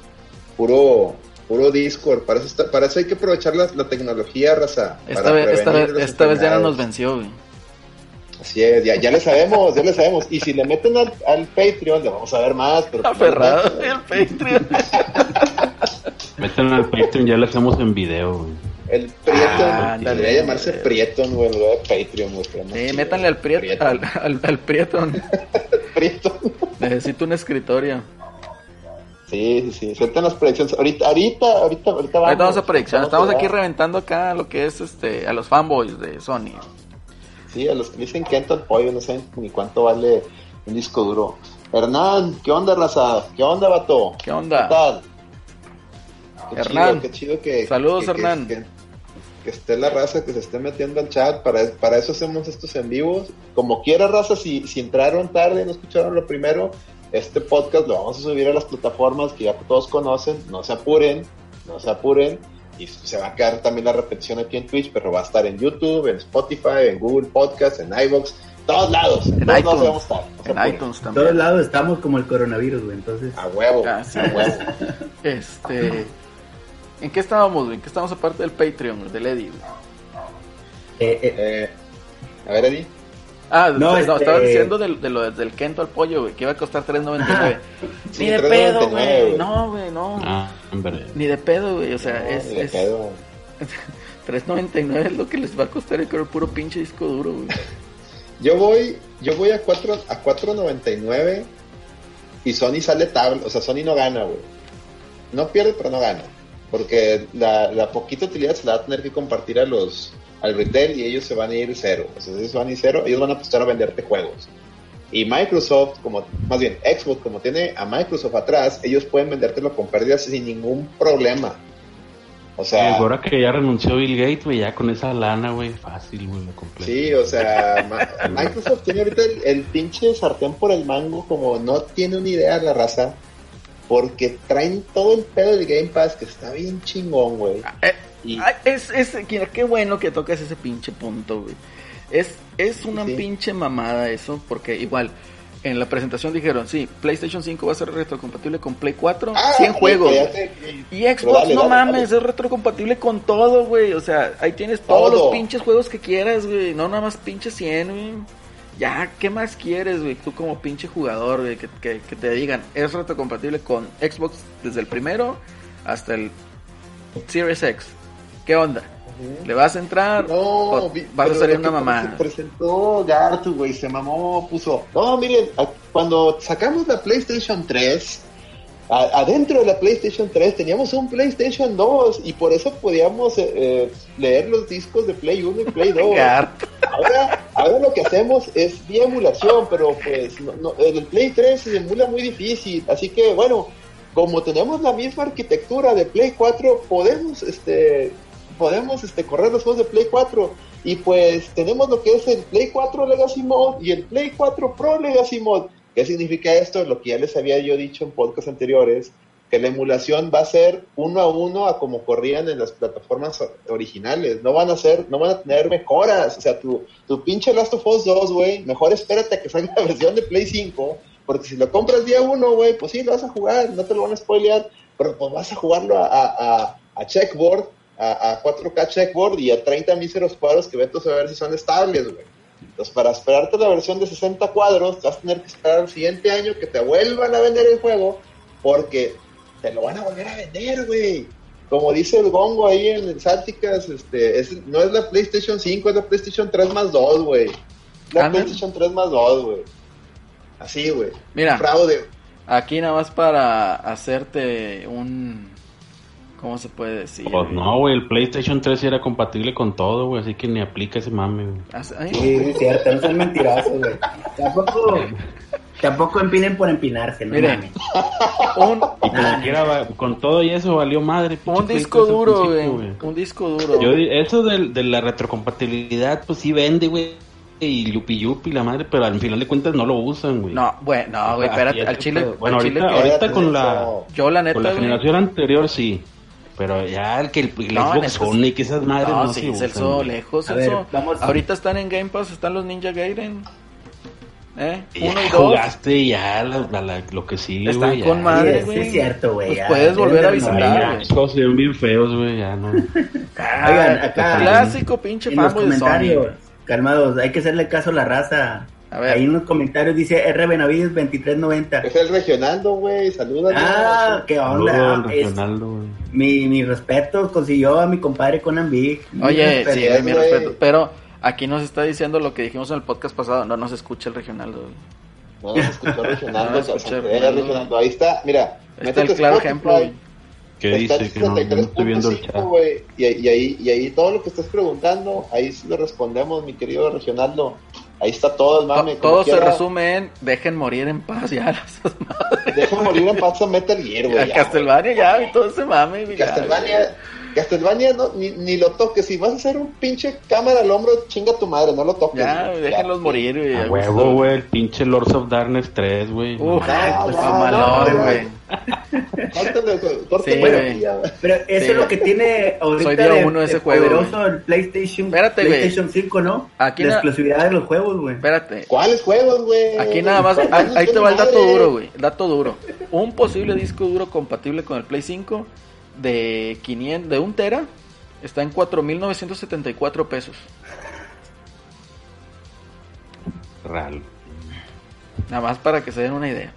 puro, puro Discord. Para eso, está- para eso hay que aprovechar la, la tecnología, raza. Esta para vez, esta vez, esta vez ya no nos venció, güey. Así es, ya, ya le sabemos, ya le sabemos. Y si le meten al, al Patreon, le vamos a ver más. Pero Aferrado el Patreon. Meten al Patreon, ya lo hacemos en video, güey. El Prieton, Ah, debería llamarse Prieton, güey, en lugar de Patreon, güey. Sí, métanle al Prieto, Prieton. al, al, al Prieton. Prieton. Necesito un escritorio. Sí, sí, sí. Las predicciones. Ahorita, ahorita, ahorita, ahorita vamos. Ahorita vamos a predicciones. Estamos aquí reventando acá lo que es este a los fanboys de Sony. Sí, a los que dicen que entra el pollo, no saben ni cuánto vale un disco duro. Hernán, ¿qué onda, raza? ¿Qué onda, vato? ¿Qué onda? ¿Qué tal? Qué Hernán. chido, qué chido que. Saludos, que- Hernán. Que, que esté la raza, que se esté metiendo al chat. Para, para eso hacemos estos en vivos. Como quiera, raza, si, si entraron tarde y no escucharon lo primero, este podcast lo vamos a subir a las plataformas que ya todos conocen. No se apuren, no se apuren. Y se va a quedar también la repetición aquí en Twitch, pero va a estar en YouTube, en Spotify, en Google Podcast, en iVoox, todos lados. En, todos lados iTunes. vamos a estar. En apuren. iTunes En todos también. lados estamos como el coronavirus, güey. Entonces, A huevo, Ah, a huevo. Este. ¿En qué estábamos, güey? ¿En qué estábamos aparte del Patreon, del Eddie, güey? eh, eh, Eh, a ver, Eddie. Ah, No, no, este- estaba diciendo del, de lo, del Kento al pollo, güey, que iba a costar 3.99. Sí, Ni de 3.99, pedo, güey. No, güey, no. Ah. Ni de pedo, güey. O sea, No, es, es pedo. 3.99 es lo que les va a costar el puro pinche disco duro, güey. Yo voy, yo voy a 4 a 4.99 y Sony sale tabla, o sea, Sony no gana, güey. No pierde, pero no gana. Porque la, la poquita utilidad se la va a tener que compartir a los al retail y ellos se van a ir cero. O sea, ellos van a ir cero, ellos van a apostar a venderte juegos. Y Microsoft, como más bien Xbox, como tiene a Microsoft atrás, ellos pueden vendértelo con pérdidas sin ningún problema. O sea, ahora que ya renunció Bill Gates, güey, ya con esa lana, güey, fácil, güey, lo completo. Sí, o sea, Microsoft tiene ahorita el, el pinche sartén por el mango, como no tiene una idea la raza, porque traen todo el pedo del Game Pass, que está bien chingón, güey. Eh, Y- ay, es, es, qué bueno que tocas ese pinche punto, güey. Es, es una Sí. pinche mamada eso, porque igual, en la presentación dijeron, sí, PlayStation 5 va a ser retrocompatible con Play 4, Ah, 100 juegos. te- Y Xbox, dale, no dale, mames, dale. es retrocompatible con todo, güey. O sea, ahí tienes todos Todo. los pinches juegos que quieras, güey. No nada más pinche 100, güey. Ya, ¿qué más quieres, güey? Tú como pinche jugador, güey, que, que, que te digan, es retrocompatible con Xbox desde el primero hasta el Series X. ¿Qué onda? ¿Le vas a entrar? No, ¿O vi- vas a salir una mamá? Se presentó Gartu, güey, se mamó, puso. No, miren, cuando sacamos la PlayStation 3, a- adentro de la PlayStation 3 teníamos un PlayStation 2 y por eso podíamos eh, eh, leer los discos de Play 1 y Play 2. Gart. Ahora, ahora lo que hacemos es vía emulación, pero pues no, el Play 3 se emula muy difícil, así que bueno, como tenemos la misma arquitectura de Play 4, podemos este podemos este correr los juegos de Play 4 y pues tenemos lo que es el Play 4 Legacy Mode y el Play 4 Pro Legacy Mode. ¿Qué significa esto? Lo que ya les había yo dicho en podcasts anteriores, que la emulación va a ser uno a uno a como corrían en las plataformas originales. No van a ser, no van a tener mejoras. O sea, tu, tu pinche Last of Us 2, güey, mejor espérate a que salga la versión de Play 5, porque si lo compras día uno, güey, pues sí, lo vas a jugar, no te lo van a spoilear, pero pues vas a jugarlo a, a, a- checkboard, a, a 4K checkboard y a 30 míseros cuadros que vetos a ver si son estables, güey. Entonces, para esperarte la versión de 60 cuadros, vas a tener que esperar al siguiente año que te vuelvan a vender el juego, porque te lo van a volver a vender, güey. Como dice el gongo ahí en el Sáticas, este, es, no es la PlayStation 5, es la PlayStation 3 más 2, güey. La. PlayStation 3 más 2, güey. Así, güey. Mira. Fraude. Aquí nada más para hacerte un... ¿Cómo se puede decir? Pues no, güey, el PlayStation 3 sí era compatible con todo, güey, así que ni aplica ese mame, güey. Sí, sí, es cierto, no son mentirosos, güey. Tampoco, tampoco empinen por empinarse, no Miren. un, Y como quiera, va- con todo y eso valió madre. un disco 3 al duro, güey. Un disco duro. Yo, eso de, la retrocompatibilidad, pues sí vende, güey. Y yupi yupi la madre, pero al final de cuentas no lo usan, güey. No, bueno, no, güey, espérate, es al chile. Bueno, al ahorita, ahorita con la, yo la neta, con la güey, generación anterior sí. Pero ya el que el, el No, en Xbox estos- One y que esas madres no, no, sí, se usan, Celso, lejos, A ver, Celso. vamos- Ahorita están en Game Pass, están los Ninja Gaiden. ¿Eh? Ya Uno y dos. jugaste ya la- la- la- lo que sigue, Están güey. con ya. madre, güey. sí es cierto, güey, Pues ya, puedes volver a visitar, güey. todos se ven bien feos, güey, ya no. Ah, Oigan, acá- clásico pinche En los fanboy de Sony. comentarios, calmados, hay que hacerle caso a la raza. A ver. Ahí en los comentarios dice R Benavides 2390. Es el regionaldo, güey. Saluda. Ah, qué onda. güey. mi, mi respeto consiguió a mi compadre Conan Big. Mi Oye, respeto. sí, es, mi respeto. Pero aquí nos está diciendo lo que dijimos en el podcast pasado. No nos escucha el regional. No nos escuchó regionaldo. No nos escuchó eh, Regionaldo. regionaldo. Ahí está, mira. Ahí está el claro ejemplo. ¿Qué dice? Que no, estoy viendo el 73.5, chat. Y, y ahí, y ahí todo lo que estás preguntando, ahí sí lo respondemos, mi querido regionaldo. Ahí está todo el mame. Todo se quiera. resume en dejen morir en paz ya las madres. Deja morir en paz a Metal Gear, güey. A ya, Castlevania ya y todo ese mame. Castlevania, Castlevania no, ni, ni lo toques. Si vas a hacer un pinche cámara al hombro, chinga tu madre, no lo toques. Ya, güey. déjenlos Ya, morir, güey. A huevo, güey, el pinche Lords of Darkness 3, güey. No, güey. Pero eso Sí. es lo que tiene ahorita Soy día uno de ese juego, poderoso el PlayStation, Espérate, güey. PlayStation 5, ¿no? Aquí la exclusividad de los juegos, güey. Espérate. ¿Cuáles juegos, güey? Aquí nada más, ¿Cuáles ahí, te va el dato duro, güey. Dato duro. Un posible disco duro compatible con el Play 5 de 500, de 1 tera está en 4.974 pesos. Real. Nada más para que se den una idea.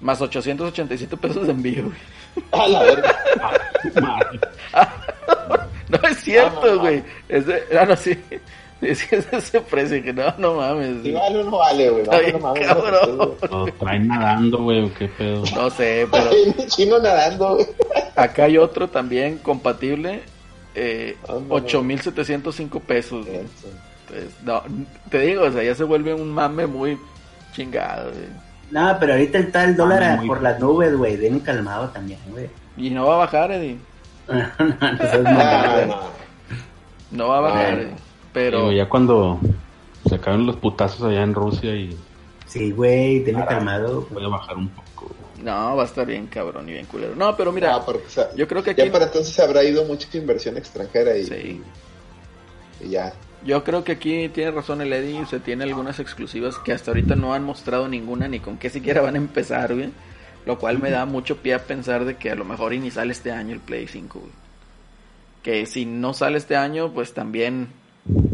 Más 887 pesos de envío, güey. A la verga. Madre. No es cierto, Ah, no, güey. Es de, ah, no, sí. Es que es ese precio, que no, no mames. Si vale o no vale, güey. Está Vale, bien, no mames. cabrón. Lo traen nadando, güey, o qué pedo. No sé, pero chino nadando, güey. acá hay otro también compatible. Eh, Ah, no. 8.705 pesos. güey. Entonces, no, te digo, o sea, ya se vuelve un mame muy chingado, güey. No, pero ahorita está el dólar Ah, por las nubes, güey. Den calmado también, güey. Y no va a bajar, Eddie. no, no No, no. No va a bajar, Bueno. Eddie. Pero Digo, ya cuando se acaben los putazos allá en Rusia y Sí, güey, denle Ah, calmado. voy a bajar un poco. no, va a estar bien cabrón y bien culero. No, pero mira, porque, o sea, yo creo que aquí ya para entonces habrá ido mucha inversión extranjera y, Sí. y ya. Yo creo que aquí tiene razón el Eddie, se tiene algunas exclusivas que hasta ahorita no han mostrado ninguna ni con qué siquiera van a empezar, güey. Lo cual me da mucho pie a pensar de que a lo mejor y ni sale este año el Play 5, güey. Que si no sale este año, pues también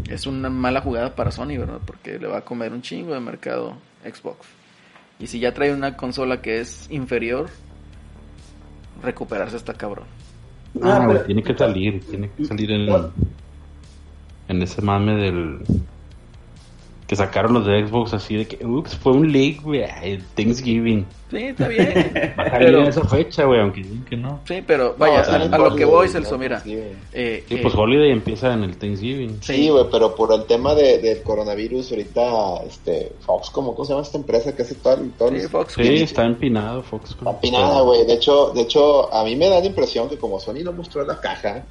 es una mala jugada para Sony, ¿verdad? Porque le va a comer un chingo de mercado Xbox. Y si ya trae una consola que es inferior, recuperarse está cabrón. Ah, pero- tiene que salir, tiene que salir en, en ese mame del... Que sacaron los de Xbox así de que, ups, fue un leak, güey, Thanksgiving. Sí, está bien. Va a salir pero, en esa fecha, güey, aunque digan que no. sí, pero vaya, No, o sea, a, a lo que voy. Celso, mira. Sí, eh, Sí, eh, pues Holiday empieza en el Thanksgiving. Sí, güey, pero por el tema de, del coronavirus, ahorita, este, Fox, ¿cómo, ¿cómo se llama esta empresa que hace todo, el- todo sí, el- Fox. Sí, está empinado Fox. Está empinada, güey. De hecho, de hecho, a mí me da la impresión que como Sony no mostró la caja,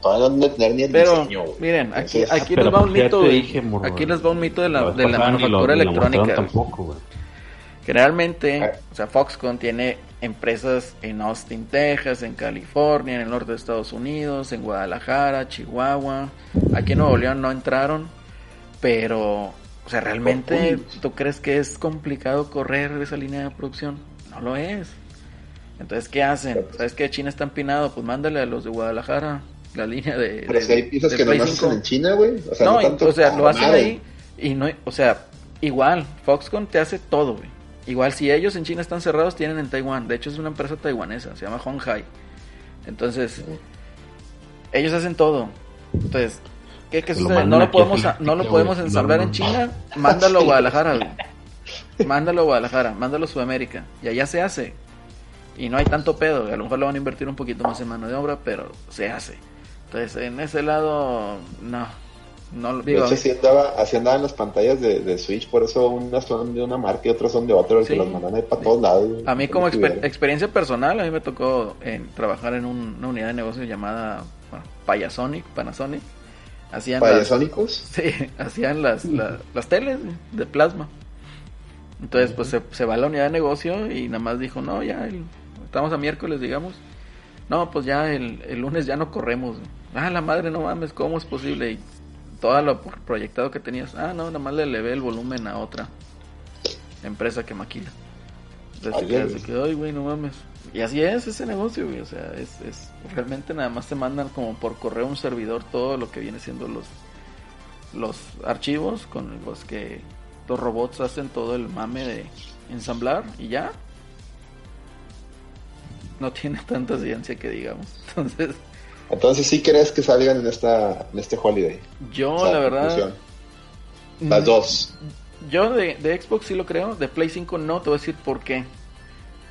todavía no han de tener ni el Pero, diseño, güey. miren, aquí, Entonces, aquí les va un pues mito, güey. dije, Aquí les va un mito de la, de la manufactura lo electrónica. tampoco, güey. Generalmente, Ah. o sea, Foxconn tiene empresas en Austin, Texas, en California, en el norte de Estados Unidos, en Guadalajara, Chihuahua. Aquí en Nuevo León no entraron, pero, o sea, realmente. ¿tú crees que es complicado correr esa línea de producción? No lo es. Entonces, ¿qué hacen? ¿Sabes que China está empinado? Pues mándale a los de Guadalajara la línea de. Pero de- si hay piezas que Play nomás 5. hacen en China, güey. O sea, no, no, y- tanto o sea, lo hacen madre. ahí y no, o sea, igual, Foxconn te hace todo, güey. Igual si ellos en China están cerrados, tienen en Taiwán. De hecho, es una empresa taiwanesa, se llama Honghai. Entonces, ellos hacen todo. Entonces, ¿qué, lo sucede? No lo a podemos, no lo podemos no, ensamblar no. en China, mándalo a Guadalajara, güey. Mándalo a Guadalajara, mándalo a Sudamérica. Y allá se hace. Y no hay tanto pedo. A lo mejor le van a invertir un poquito más en mano de obra, pero se hace. Entonces, en ese lado, no. No lo De digo. hecho, así andaba, así andaban las pantallas de, de Switch, por eso unas son de una marca y otras son de otra, Sí. que las mandan ahí para todos lados. A mí como exper- experiencia personal, a mí me tocó en, trabajar en un- una unidad de negocio llamada bueno, Payasonic, Panasonic. Hacían las, ¿Payasónicos? sí, hacían las, la- las teles de plasma. Entonces, pues se, se va a la unidad de negocio y nada más dijo, no, ya, el- estamos a miércoles, digamos. No, pues ya el, el lunes ya no corremos. Ah, la madre, no mames, ¿cómo es posible? Y todo lo proyectado que tenías, ah, no, nada más le elevé el volumen a otra empresa que maquila. Entonces quedó, ay, güey, no mames. Y así es ese negocio, güey. O sea, es, es realmente nada más te mandan como por correo un servidor todo lo que viene siendo los los archivos con los que los robots hacen todo el mame de ensamblar y ya. No tiene tanta ciencia que digamos. Entonces, Entonces, ¿sí crees que salgan en, esta, en este holiday? yo O sea, la verdad conclusión. Las dos. Yo de, de Xbox sí lo creo, de Play 5 no, te voy a decir por qué.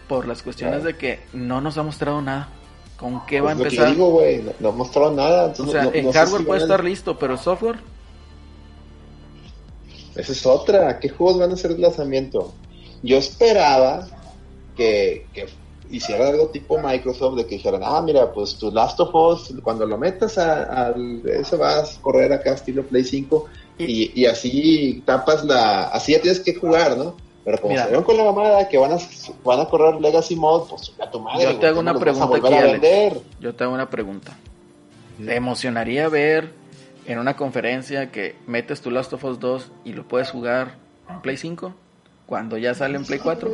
Por las cuestiones Claro. de que no nos ha mostrado nada. ¿Con qué va a Es lo que empezar? digo, güey. No, no mostraron nada. o entonces sea, no- sé hardware si puede estar listo, pero el software, Esa es otra. ¿Qué juegos van a ser de lanzamiento? Yo esperaba que, que hicieran algo tipo Microsoft, de que dijeran, ah, mira, pues tu Last of Us, cuando lo metas a- al... Eso vas a correr acá estilo Play 5 y, y así tapas la... Así ya tienes que jugar, ¿no? Pero como Mira. salieron con la mamada que van a, van a correr Legacy Mode, pues a tu madre. Yo te hago ¿cómo una pregunta aquí, Alex. yo te hago una pregunta. ¿Te emocionaría ver en una conferencia que metes tu Last of Us 2 y lo puedes jugar en Play 5? Cuando ya sale en Play 4.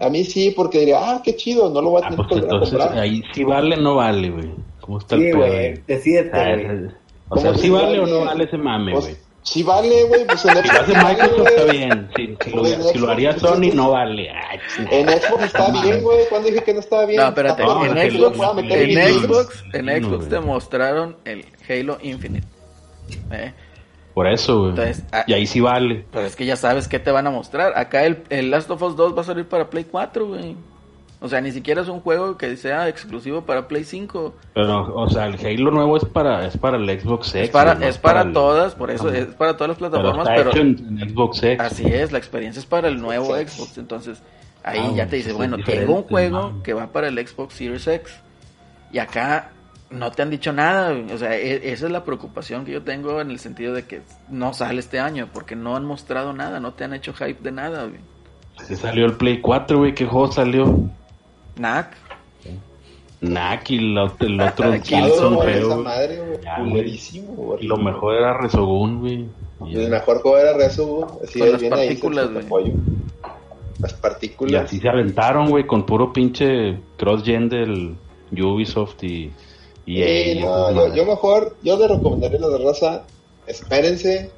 A mí sí, porque diría, ah, qué chido, no lo voy a Ah, tener pues que entonces comprar. ahí sí vale o no vale, güey. ¿Cómo está el Sí, pedo? güey, decídete, Ah, güey. O ¿Cómo sea, que ¿sí vale o no vale ese mame, Pues, güey? sí vale, güey, pues en Si lo hace Xbox Microsoft vale, está bien. Si, si lo, Pues en si lo haría Sony pues, no vale. Ay, En Xbox está bien, güey. ¿Cuándo dije que no estaba bien? No, espérate, todo en Xbox, en en Xbox, en Xbox güey. te mostraron el Halo Infinite. ¿eh? Por eso, güey. Entonces, ah- y ahí sí vale. Pero es que ya sabes qué te van a mostrar. Acá el, el Last of Us 2 va a salir para Play 4, güey. O sea, ni siquiera es un juego que sea exclusivo para Play 5. Pero, o sea, el Halo nuevo es para, es para el Xbox X. Es para, no es para el- todas, por eso es para todas las Pero plataformas, pero, hecho en, en Xbox X. así es, la experiencia es para el nuevo X. Xbox. Entonces, ahí Ah, ya te dice, bueno, tengo un juego ¿no? que va para el Xbox Series X. Y acá no te han dicho nada, güey. o sea, e- esa es la preocupación que yo tengo en el sentido de que no sale este año, porque no han mostrado nada, no te han hecho hype de nada, güey. Se salió el Play 4, güey. ¿Qué juego salió? Knack. Knack y lo- el otro Killzone, Killzone, güey, esa feo. madre, güey. Ya, güey. Culerísimo, güey. Y lo mejor era Resogun, güey. Y, El mejor juego era Rezo, así Con las ahí, partículas, güey. Las y partículas. así se aventaron, güey, con puro pinche cross-gen del Ubisoft y... y Sí, EA, no, yo, mejor, yo le recomendaría la de raza, espérense,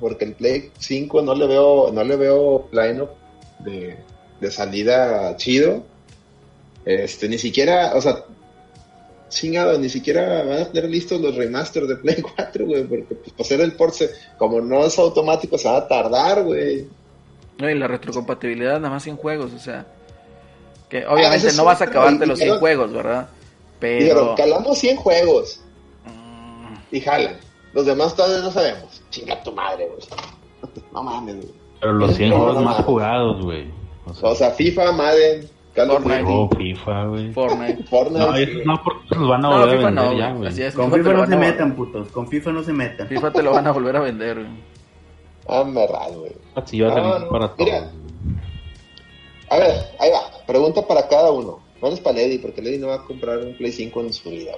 porque el Play 5 no le veo, no le veo line-up de, de salida chido. Este, ni siquiera, o sea, chingado, ni siquiera van a tener listos los remasters de Play 4, güey, porque pues para hacer el port, se- como no es automático, se va a tardar, güey. No, y la retrocompatibilidad nada más 100 juegos, o sea. Que obviamente ese es no vas a acabarte los y 100 dijeron- juegos, ¿verdad? Dijeron, Pero. calamos 100 juegos Mm, y jalan. Los demás todavía no sabemos. Chinga tu madre, güey. No mames, güey. Pero los 100 No, juegos no más jugados, güey. O sea, O sea, FIFA, Madden, Call of Fortnite. Duty, juego FIFA, güey. Fortnite. Fortnite. No, esos no, porque los van a No, volver a FIFA vender no, ya, güey. güey. Así es. Con FIFA FIFA no se a- metan, putos. Con FIFA no se metan. FIFA te lo van a volver a vender, güey. Ah, me raro, güey. Así va a No, salir no, para mira. todos. A ver, ahí va. Pregunta para cada uno. No es para Lady, porque Lady no va a comprar un Play 5 en su vida.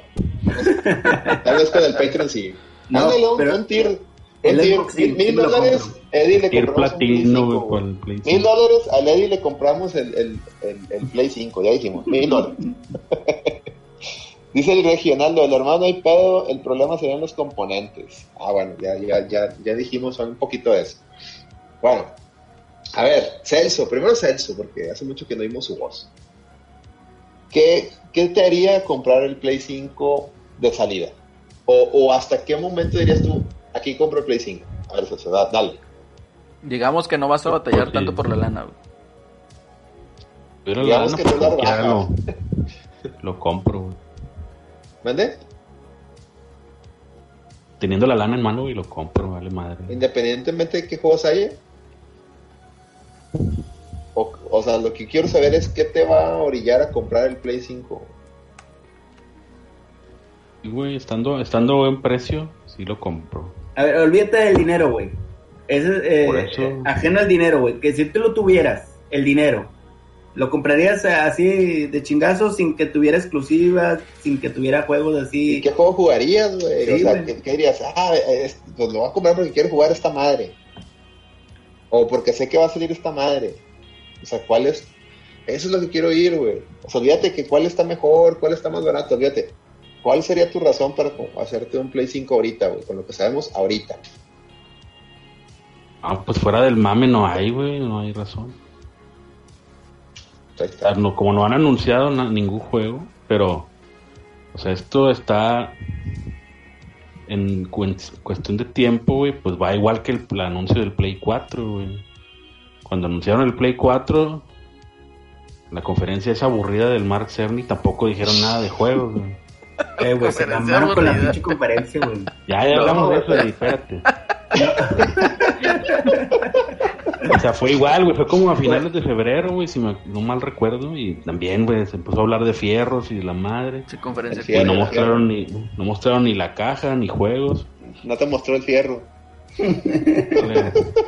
Tal vez con el Patreon sí. No, Mándale un, pero un tier. el Un tier. Mil, dólares. Eddie le Tier compramos un Play platino, 5, güey, güey. con el Play Mil 5. dólares, a Lady le compramos el, el, el, el Play 5, ya dijimos, mil dólares. Dice el regional, el hermano no hay pedo, el problema serían los componentes. Ah, bueno, ya, ya, ya, ya dijimos un poquito de eso. Bueno, a ver, Celso, primero Celso, porque hace mucho que no oímos su voz. ¿Qué, qué te haría comprar el Play 5 de salida? O, o hasta qué momento dirías tú, aquí compro el Play 5? A ver, da- dale. Digamos que no vas a batallar sí. tanto por la lana, güey. Pero la Digamos lana, que la lo, lo compro, güey. ¿Mande? Teniendo la lana en mano, güey, lo compro, vale madre. Independientemente de qué juegos haya. O, o sea, lo que quiero saber es qué te va a orillar a comprar el Play 5. Y, güey, estando, estando buen precio, sí lo compro. A ver, olvídate del dinero, güey. Ese, eh, Por eso- eh, ajeno al dinero, güey. Que si tú lo tuvieras, el dinero, ¿lo comprarías así de chingazo sin que tuviera exclusivas, sin que tuviera juegos ¿Y así? qué juego jugarías, güey? Sí, o sea. ¿qué, qué dirías? Ah, es- pues lo voy a comprar porque quiero jugar esta madre. O porque sé que va a salir esta madre. O sea, ¿cuál es? Eso es lo que quiero ir, güey. O sea, olvídate que cuál está mejor, cuál está más barato, olvídate. ¿Cuál sería tu razón para hacerte un Play 5 ahorita, güey? Con lo que sabemos ahorita. Ah, pues fuera del mame no hay, güey, no hay razón. Ahí O sea, está. no, como no han anunciado na- ningún juego, pero, o sea, esto está en cuestión de tiempo, güey, pues va igual que el, el anuncio del Play 4, güey. Cuando anunciaron el Play 4, la conferencia esa aburrida del Mark Cerny tampoco dijeron nada de juegos, güey. Eh, güey, se Conferencia mamaron con la pinche conferencia, güey. Ya, ya No, hablamos de eso, espérate. O sea, fue igual, güey, fue como a finales de febrero, güey, si me, no mal recuerdo, y también, güey, se empezó a hablar de fierros y de la madre. Sí, conferencia. Sí, Y no Fierro, mostraron ni, no mostraron ni la caja, ni juegos. No te mostró el fierro.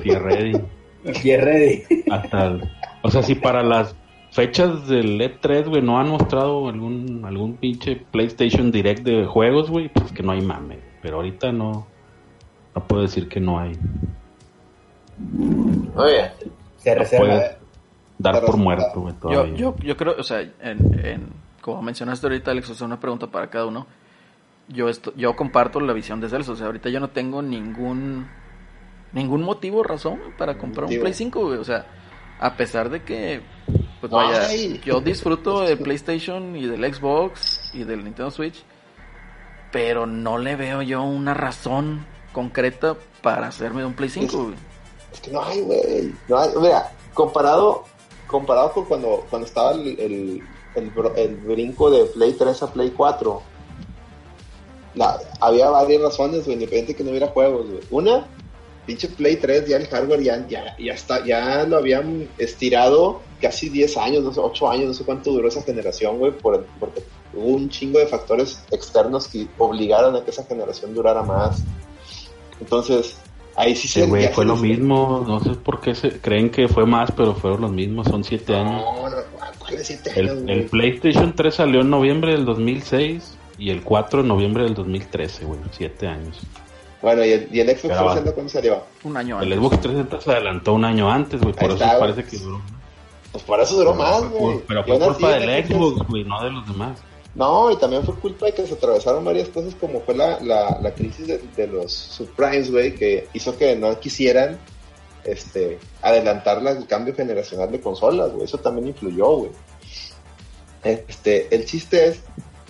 Fierready. Y ready. Hasta o sea, si para las fechas del E3, güey, no han mostrado algún, algún pinche PlayStation Direct de juegos, güey, pues que no hay mame. Pero ahorita no, no puedo decir que no hay. Oye, Se reserva. puede. Dar por muerto, güey, Yo, todavía. yo, yo creo, o sea, en, en- como mencionaste ahorita, Alex, o sea, una pregunta para cada uno. Yo, esto, yo comparto la visión de Celso, o sea, ahorita yo no tengo ningún ningún motivo razón para comprar un. Play 5, güey, o sea, a pesar de que, pues vaya, yo disfruto del PlayStation y del Xbox y del Nintendo Switch, pero no le veo yo una razón concreta para hacerme de un Play 5, güey. Es que no hay, güey. No hay. Mira, comparado, comparado con cuando, cuando estaba el, el, el, brinco de Play 3 a Play 4, la, había varias razones, güey, independiente de que no hubiera juegos, güey. Una, pinche Play 3, ya el hardware ya, ya, ya, está, ya lo habían estirado casi 10 años, no sé, 8 años, no sé cuánto duró esa generación, güey, por, porque hubo un chingo de factores externos que obligaron a que esa generación durara más. Entonces, ahí sí Sí, se... güey, fue lo mismo. No sé por qué se creen que fue más, pero fueron los mismos. Son siete años. No, no, ¿cuál de siete años, El, el PlayStation 3 salió en noviembre del 2006 y el 4 en noviembre del 2013, güey. Siete años. Bueno, y el, y el Xbox Pero va. 360 cuándo salió? Un año El antes. Xbox 360 se adelantó un año antes, güey. Por Ahí eso está, parece güey. que duró. Pues por eso duró Pero más, güey. Pero fue culpa el del Xbox- Xbox, güey, no de los demás. No, y también fue culpa de que se atravesaron varias cosas como fue la, la, la crisis de, de los subprimes, güey, que hizo que no quisieran este, adelantar la- el cambio generacional de consolas, güey. Eso también influyó, güey. Este, el chiste es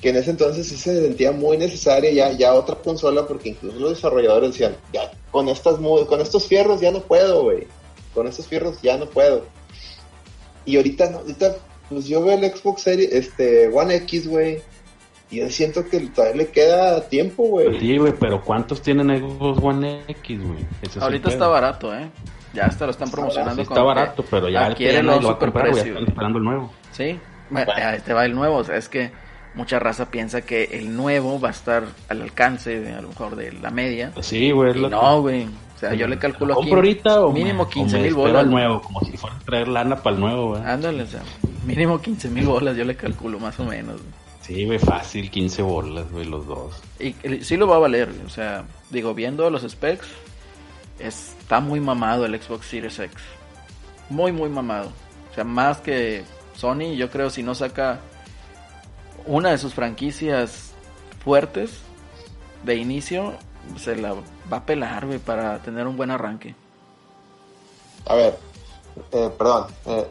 que en ese entonces sí se sentía muy necesaria ya, ya otra consola porque incluso los desarrolladores decían, ya con estas con estos fierros ya no puedo, güey. Con estos fierros ya no puedo. Y ahorita no, ahorita pues yo veo el Xbox Series, este One X, güey. Y yo siento que todavía le queda tiempo, güey. Sí, güey, pero ¿cuántos tienen Xbox One X, güey? Ahorita está barato, ¿eh? Ya hasta lo están promocionando. Con está barato, pero ya el lo va a comprar, están esperando el nuevo. Sí, bueno, ahí te va el nuevo. O sea, es que mucha raza piensa que el nuevo va a estar al alcance, de, a lo mejor, de la media. Sí, güey. lo no, güey. O sea, yo le calculo ¿Lo aquí ahorita o mínimo me- 15 o me mil bolas. al nuevo, como si fuera a traer lana para el nuevo, güey. Ándale, o sea, mínimo 15 mil bolas yo le calculo más o menos. Sí, güey, fácil, 15 bolas, güey, los dos. Y y sí lo va a valer, o sea, digo, viendo los specs, está muy mamado el Xbox Series X. Muy, muy mamado. O sea, más que Sony, yo creo si no saca una de sus franquicias fuertes de inicio, se la va a pelar, güey, para tener un buen arranque. A ver, eh, perdón, eh,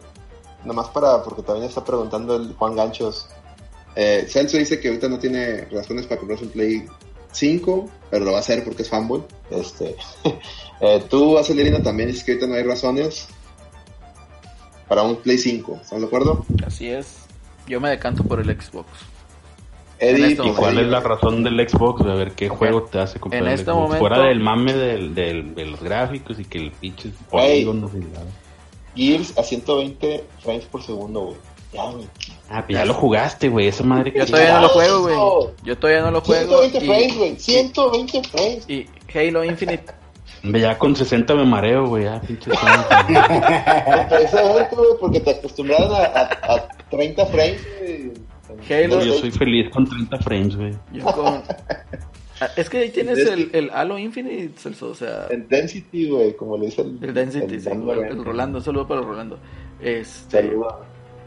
nomás para, porque también está preguntando el Juan Ganchos. Eh, Celso dice que ahorita no tiene razones para comprarse un Play 5, pero lo va a hacer porque es fanboy. Este, eh, tú, Acelerina, también dices que ahorita no hay razones para un Play 5, ¿están de acuerdo? Así es. Yo me decanto por el Xbox. Eddie, este ¿Y momento. cuál es la razón del Xbox? A ver qué juego te hace comprar En el este Xbox? momento- Fuera del mame del, del- de los gráficos y que el pinche polígonos y la- Gears a 120 frames por segundo, güey. Ya, güey. Ah, pues ya lo jugaste, güey, esa madre que Yo todavía no lo juego, güey. Yo todavía no lo juego. 120 frames, Y, güey. 120 frames. y Halo Infinite Ya con 60 me mareo, güey, ya pinche Precisamente, güey, porque te acostumbraron a, a, a 30 frames, güey. Halo, Yo soy feliz con 30 frames, güey. Yo con... Ah, Es que ahí tienes el, el Halo Infinite, Celso, o sea, En Density, güey, como le dice el, el Density, sí, el, güey. el Rolando, un saludo para el Rolando. Este, Saluda.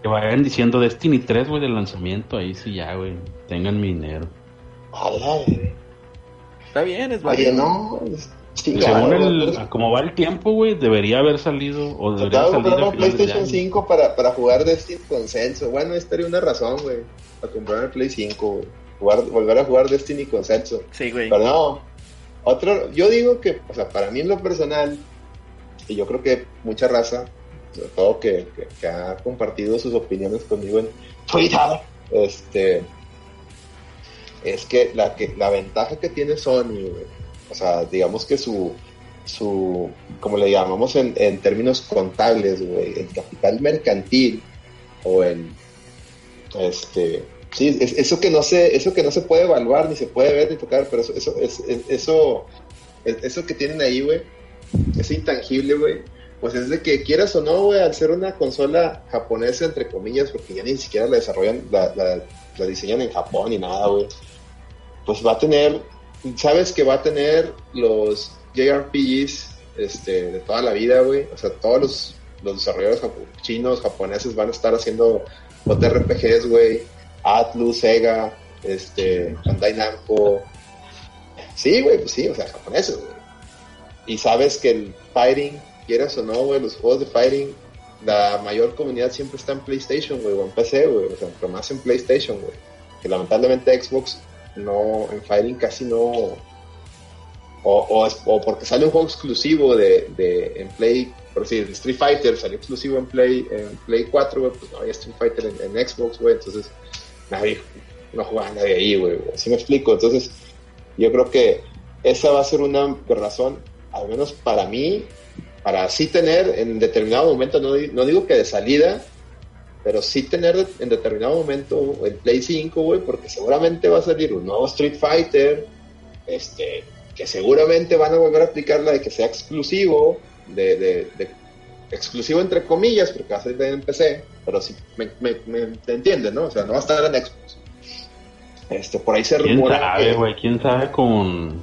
Que vayan diciendo Destiny 3, güey, del lanzamiento, ahí sí ya, güey. Tengan mi dinero. Ala, güey. está bien, es Oye, válido. no. es- Según el, como va el tiempo, güey, debería haber salido, o debería una finales de PlayStation año. 5 para, para jugar Destiny con Celso. Bueno, esta sería una razón, güey. Para comprar el Play 5, güey. Jugar, volver a jugar Destiny con Celso. Sí, güey. Pero no. Otro, yo digo que, o sea, para mí en lo personal, y yo creo que mucha raza, sobre todo que, que- que ha compartido sus opiniones conmigo en Twitter, este, es que la, que la ventaja que tiene Sony, güey, o sea, digamos que su, su como le llamamos en, en términos contables, güey, el capital mercantil o en, este, sí, es- eso que no se, eso que no se puede evaluar ni se puede ver ni tocar, pero eso, eso, es- es- eso, es- eso que tienen ahí, güey, es intangible, güey. Pues es de que quieras o no, güey, al ser una consola japonesa, entre comillas, porque ya ni siquiera la desarrollan, la, la, la diseñan en Japón ni nada, güey. Pues va a tener, sabes que va a tener los JRPGs este, de toda la vida, güey. O sea, todos los, los desarrolladores chinos, japoneses van a estar haciendo JRPGs, güey. Atlus, Sega, este, Bandai Namco. Sí, güey, pues sí, o sea, japoneses, güey. Y sabes que el fighting, quieras o no, güey, los juegos de fighting, la mayor comunidad siempre está en PlayStation, güey, o en PC, güey, o sea, pero más en PlayStation, güey. Que lamentablemente Xbox no, en fighting casi no. O, o, porque sale un juego exclusivo de, de en Play, por decir, Street Fighter salió exclusivo en Play, en Play 4, güey, pues no había Street Fighter en, Xbox, güey, entonces nadie, no jugaba nadie ahí, güey, así me explico, entonces yo creo que esa va a ser una razón, al menos para mí, para sí tener en determinado momento, no, no digo que de salida, pero sí tener en determinado momento el Play 5, güey, porque seguramente va a salir un nuevo Street Fighter, este, que seguramente van a volver a aplicar la de que sea exclusivo, de, de- de- exclusivo entre comillas, porque va a salir en PC, pero sí, me, me, me- te entiendes, ¿no? O sea, no va a estar en Xbox. Este, por ahí se ¿Quién rumora sabe, que- güey? ¿Quién sabe con...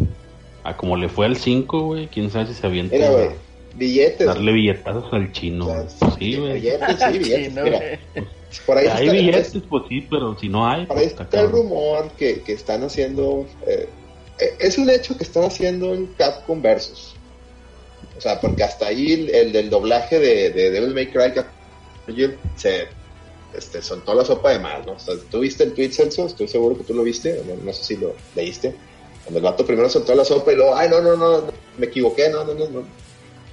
A como le fue al 5, güey? ¿Quién sabe si se avienta Mira, güey, billetes. darle billetazos al chino? o sea, güey? Sí, güey. Billetes, sí, billetes. Mira, por ahí Hay está- billetes, pues sí, pero si no hay, Por ahí pues está está el rumor que, que están haciendo. eh, eh, es un hecho que están haciendo un Capcom Versus. O sea, porque hasta ahí el, el del doblaje de, de Devil May Cry Capcom se este, soltó la sopa de más, ¿no? O sea, ¿Tú viste el tweet, Celso? Estoy seguro que tú lo viste, no, no sé si lo leíste. Cuando el vato primero soltó la sopa y luego, ay, no, no, no, me equivoqué, no, no, no, no.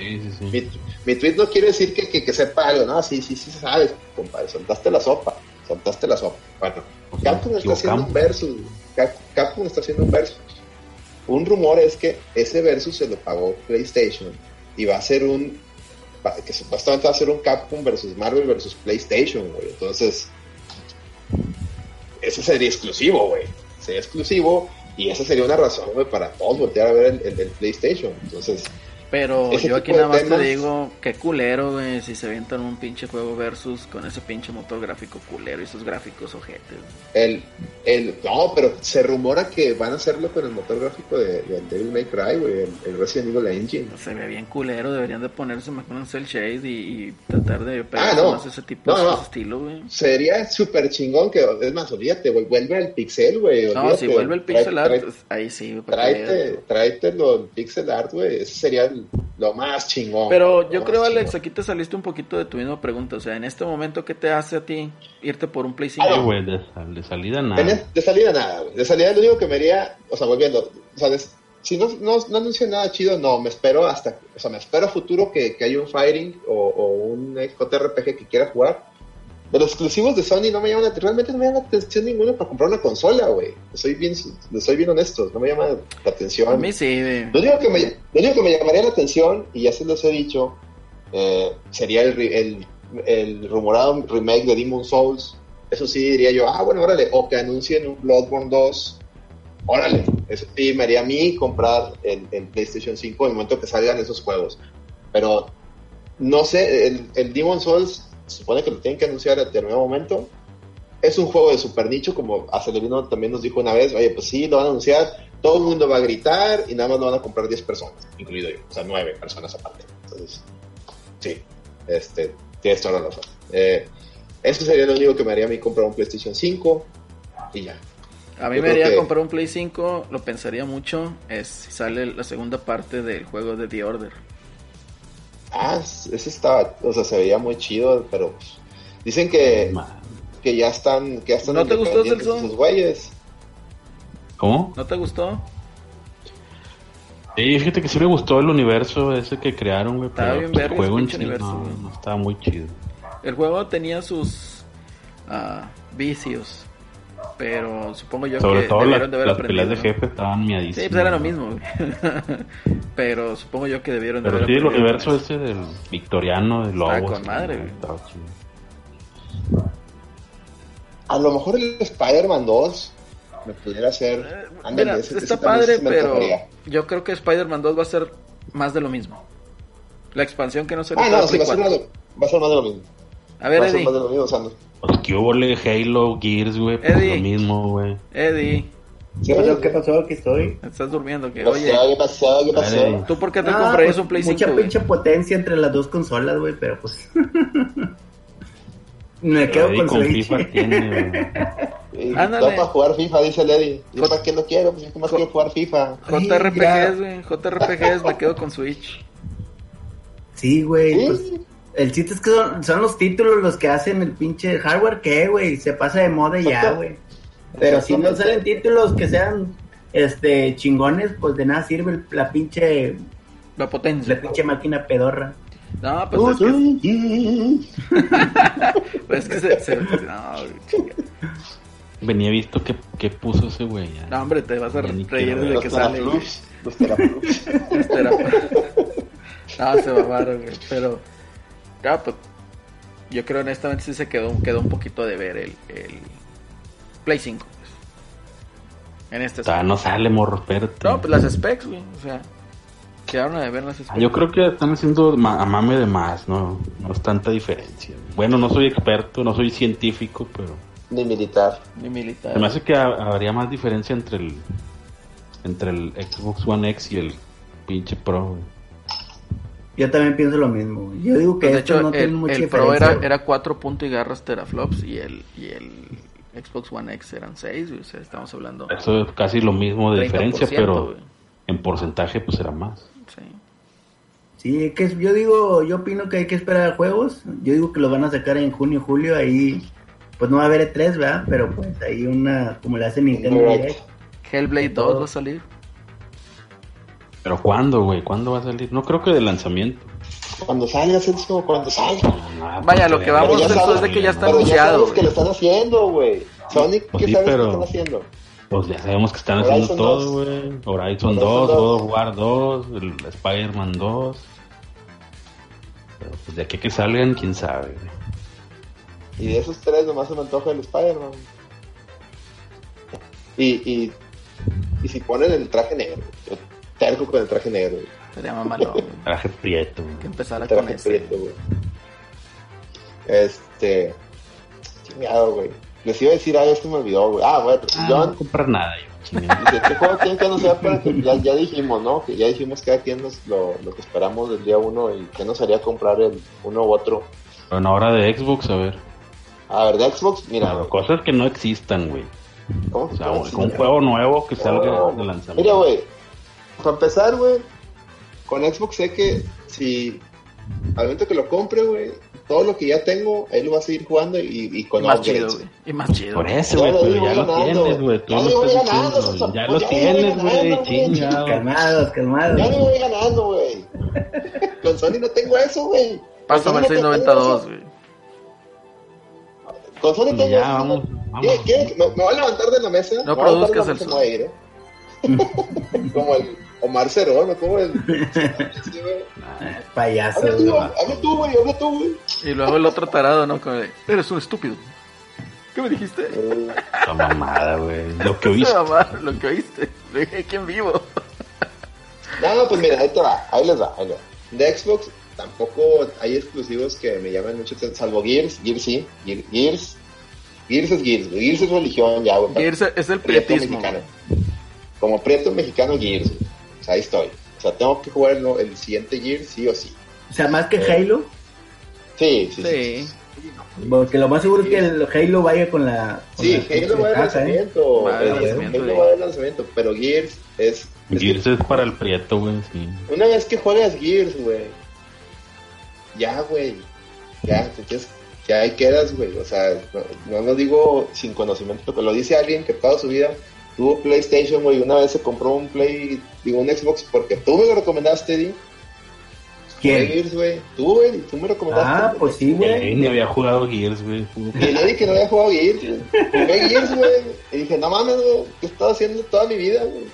Sí, sí, sí. Mi, mi tweet no quiere decir que, que, que sepa algo, no, sí, sí, sí sabes, compadre, soltaste la sopa, soltaste la sopa. Bueno, Pues Capcom está haciendo un versus, Cap- Capcom está haciendo un versus. Un rumor es que ese versus se lo pagó PlayStation y va a ser un, que supuestamente va a ser un Capcom versus Marvel versus PlayStation, güey. Entonces, ese sería exclusivo, güey. Sería exclusivo y esa sería una razón, güey, para todos voltear a ver el, el- el PlayStation. Entonces, Pero yo aquí nada más temas- te digo, qué culero, güey, si se avientan un pinche juego versus con ese pinche motor gráfico culero y esos gráficos ojetes. El, el, no, pero se rumora que van a hacerlo con el motor gráfico de, Devil May Cry, güey, el, el Resident Evil Engine. Se ve bien culero, deberían de ponerse mejor un cel shade y, y tratar de Ah, pegar no. más ese tipo No, de no. estilo, güey. Sería súper chingón que, es más, olvídate, güey, vuelve al pixel, güey. No, si vuelve el pixel art, pues, ahí sí, Tráete, tráete lo el pixel art, güey. Ese sería el- lo más chingón. Pero yo creo, Alex, chingón. aquí te saliste un poquito de tu misma pregunta. O sea, en este momento, ¿qué te hace a ti irte por un Play 5? Ah, güey, de, sal- de salida nada. de salida nada, güey. De salida lo único que me haría, o sea, volviendo, o sea, des- si no, no, no anuncia nada chido, no, me espero hasta, o sea, me espero a futuro que, que haya un fighting o, o un JRPG que quiera jugar. De los exclusivos de Sony no me llaman, la- realmente no me llama la atención ninguno para comprar una consola, güey. Soy bien, soy bien honesto, no me llama la atención. A mí sí, güey. Lo único, que me, lo único que me llamaría la atención, y ya se los he dicho, eh, sería el, el, el rumorado remake de Demon Souls. Eso sí diría yo, ah, bueno, órale. O que anuncien un Bloodborne 2. Órale. Eso sí me haría a mí comprar el, el PlayStation 5 en el momento que salgan esos juegos. Pero no sé, el, el Demon Souls se supone que lo tienen que anunciar a determinado momento. Es un juego de super nicho, como Acelerino también nos dijo una vez, oye, pues sí, lo van a anunciar, todo el mundo va a gritar y nada más lo van a comprar 10 personas, incluido yo, o sea, 9 personas aparte. Entonces, sí, este, tienes toda la razón. Eh, eso sería lo único que me haría a mí comprar un PlayStation 5 y ya. A mí Yo me haría que- comprar un Play 5, lo pensaría mucho, es si sale la segunda parte del juego de The Order. Ah, ese estaba, o sea, se veía muy chido, pero pues, dicen que, que ya están, que ya están ¿No te gustó, Celso? güeyes. ¿Cómo? ¿No te gustó? Sí, fíjate que sí me gustó el universo ese que crearon, güey. Estaba Pero bien pues, el juego en universo, no, güey. no estaba muy chido. El juego tenía sus ah, vicios, pero supongo yo Sobre que todo las, debieron de haber las peleas aprendido. de ¿no? jefe estaban miadísimas. Sí, pues era lo mismo, güey. pero supongo yo que debieron de Pero haber sí, el aprendido universo ese del victoriano, de lobos. con madre, güey. chido. A lo mejor el Spider-Man 2 me pudiera hacer. Eh, ándale, Mira, ese- ese está también padre, pero antojaría. yo creo que Spider-Man 2 va a ser más de lo mismo. La expansión que no se Ah, le no, sí, va a, ser más de, va a ser más de lo mismo. A ver, Eddie. más de lo mismo, no- Pues que hubo le Halo, Gears, güey. Pues Eddie. lo mismo, güey. Eddie, ¿Qué pasó? ¿Qué pasó? Aquí estoy. estás durmiendo. que ¿Qué Oye, pasó? ¿Qué pasó? ¿Qué pasó? Dale. ¿tú por qué te Ah, comprarías pues, un Play Mucha 5? güey? pinche potencia entre las dos consolas, güey, pero pues. Me quedo Eddie con con Switch. FIFA tiene, Ándale. No para jugar FIFA, dice Lady. ¿Yo para qué lo quiero? Pues yo más quiero jugar FIFA. JRPGs, güey. JRPGs, me quedo con Switch. Sí, güey. Sí. Pues, el chiste es que son, son los títulos los que hacen el pinche hardware que, güey. Se pasa de moda y ya, güey. Pero si no salen títulos que sean este chingones, pues de nada sirve la pinche La potencia. la pinche máquina pedorra. No, pues es que, pues es que se, se- no. Venía visto que, que puso ese güey. ya. No, hombre, te vas a reír desde Los que sale. Los. Espera. No, se mamaron, güey. Pero, ya, pues, yo creo honestamente sí se quedó, quedó un poquito de ver el, el Play 5. pues. En este Todavía no sale, morro, espérate. No, pues las specs, güey. O sea, quedaron a ver las specs. Ah, Yo creo que están haciendo ma- a mame de más, ¿no? No es tanta diferencia. Bueno, no soy experto, no soy científico, pero Ni militar. Ni militar. se me hace que ha- habría más diferencia entre el entre el Xbox One X y el pinche Pro. güey. Yo también pienso lo mismo. Yo digo que Pues, de hecho, no el, mucha el Pro era, era 4 punto y garras teraflops y el, y el Xbox One X eran 6, o sea, estamos hablando Eso es casi lo mismo de 30%, diferencia, pero en porcentaje pues era más. Sí. Sí, es que yo digo, yo opino que hay que esperar a juegos. Yo digo que lo van a sacar en junio, julio, ahí pues no va a haber E3, ¿verdad? Pero pues hay una, como le hace Nintendo. Direct. Hellblade 2 va a salir. Pero ¿cuándo, güey? ¿Cuándo va a salir? No creo que de lanzamiento. Cuando salga, Celso, cuando salga. Ah, Vaya, pues, lo que vamos después sabes- de que ya está pero anunciado. sabes que lo están haciendo, güey. Sonic, Pues ¿qué sí, sabes que pero- están haciendo? Pues ya sabemos que están Horizon haciendo todo, 2. güey. Horizon Horizon 2, 2. God of War 2, el Spider-Man 2. Pero pues de aquí a que salgan, quién sabe, güey. Y de esos tres nomás se me antoja el Spider-Man. Y, y, y si ponen el traje negro, yo con el traje negro, güey. Sería mamalón, güey, Traje prieto, güey. que empezara con traje ese. prieto, güey. Este. Chingado, güey. Les iba a decir algo, esto me olvidó, güey. Ah, bueno, Ah, no John, a comprar nada, yo. dice, ¿qué juego tienen que anunciar para que ya, ya dijimos, ¿no? Que ya dijimos cada quien nos, lo, lo que esperamos del día uno y que nos haría comprar el uno u otro. Bueno, ahora de Xbox, a ver. A ver, de Xbox, mira, Pero cosas que no existan, güey. ¿cómo O que sea, un, juego nuevo que salga No, de lanzamiento. Mira, güey, para empezar, güey, con Xbox sé que si al momento que lo compre, güey, todo lo que ya tengo, ahí lo vas a seguir jugando y, y Y con más chido, güey. Y más chido. Por eso, Ya güey, lo pero ya lo tienes, güey. Tú Ya lo diciendo. Sosa. Ya lo tienes, güey. güey. Chingado. Calmados, calmados. Ya me voy ganando, güey. con Sony no tengo eso, güey. Pásame el Sony no tengo 692, eso. güey. Con Sony tengo Ya, eso. vamos, ¿Qué- vamos. qué? ¿Me, me voy a levantar de la mesa. No produzcas el ir, ¿eh? Como el Omar Cerón, ¿no? Como el... Sí, güey. Payaso. Habla tú, güey. habla tú, güey, habla tú, güey. Y luego el otro tarado, ¿no? Como de, eres un estúpido. ¿Qué me dijiste? La mamada, güey. Lo que oíste. mamá, lo que oíste. Lo dije aquí en vivo. No, pues mira, ahí te va, ahí les va, ahí les va. De Xbox tampoco hay exclusivos que me llaman mucho atención, salvo Gears, Gears sí, Gear- Gears, Gears es Gears, Gears es religión ya, güey. Gears es el Prieto prietismo. mexicano. Como prieto mexicano Gears, güey. O sea, ahí estoy. O sea, tengo que jugar el, el siguiente Gears sí o sí. O sea, más que Halo, Sí, sí, sí. Sí. porque lo más seguro es que el Halo vaya con la. con Sí, la Halo va de ¿eh? lanzamiento. Eh, lanzamiento, Halo va de lanzamiento, pero Gears es... es Gears que- es para el prieto, güey, sí. Una vez que juegas Gears, güey, ya, güey, ya, entonces, ya ahí quedas, güey, o sea, no, no lo digo sin conocimiento, pero lo dice alguien que toda su vida tuvo PlayStation, güey, y una vez se compró un Play, digo, un Xbox, porque tú me lo recomendaste, Eddie, Jugué ¿Quién? Gears, güey, tú, güey, y tú me recomendaste. Ah, pues sí, güey. Ni había jugado Gears, güey. Y el Eddie que no había jugado Gears, güey. Jugué Gears, güey. Y dije, no mames, güey, ¿qué he estado haciendo toda mi vida, güey?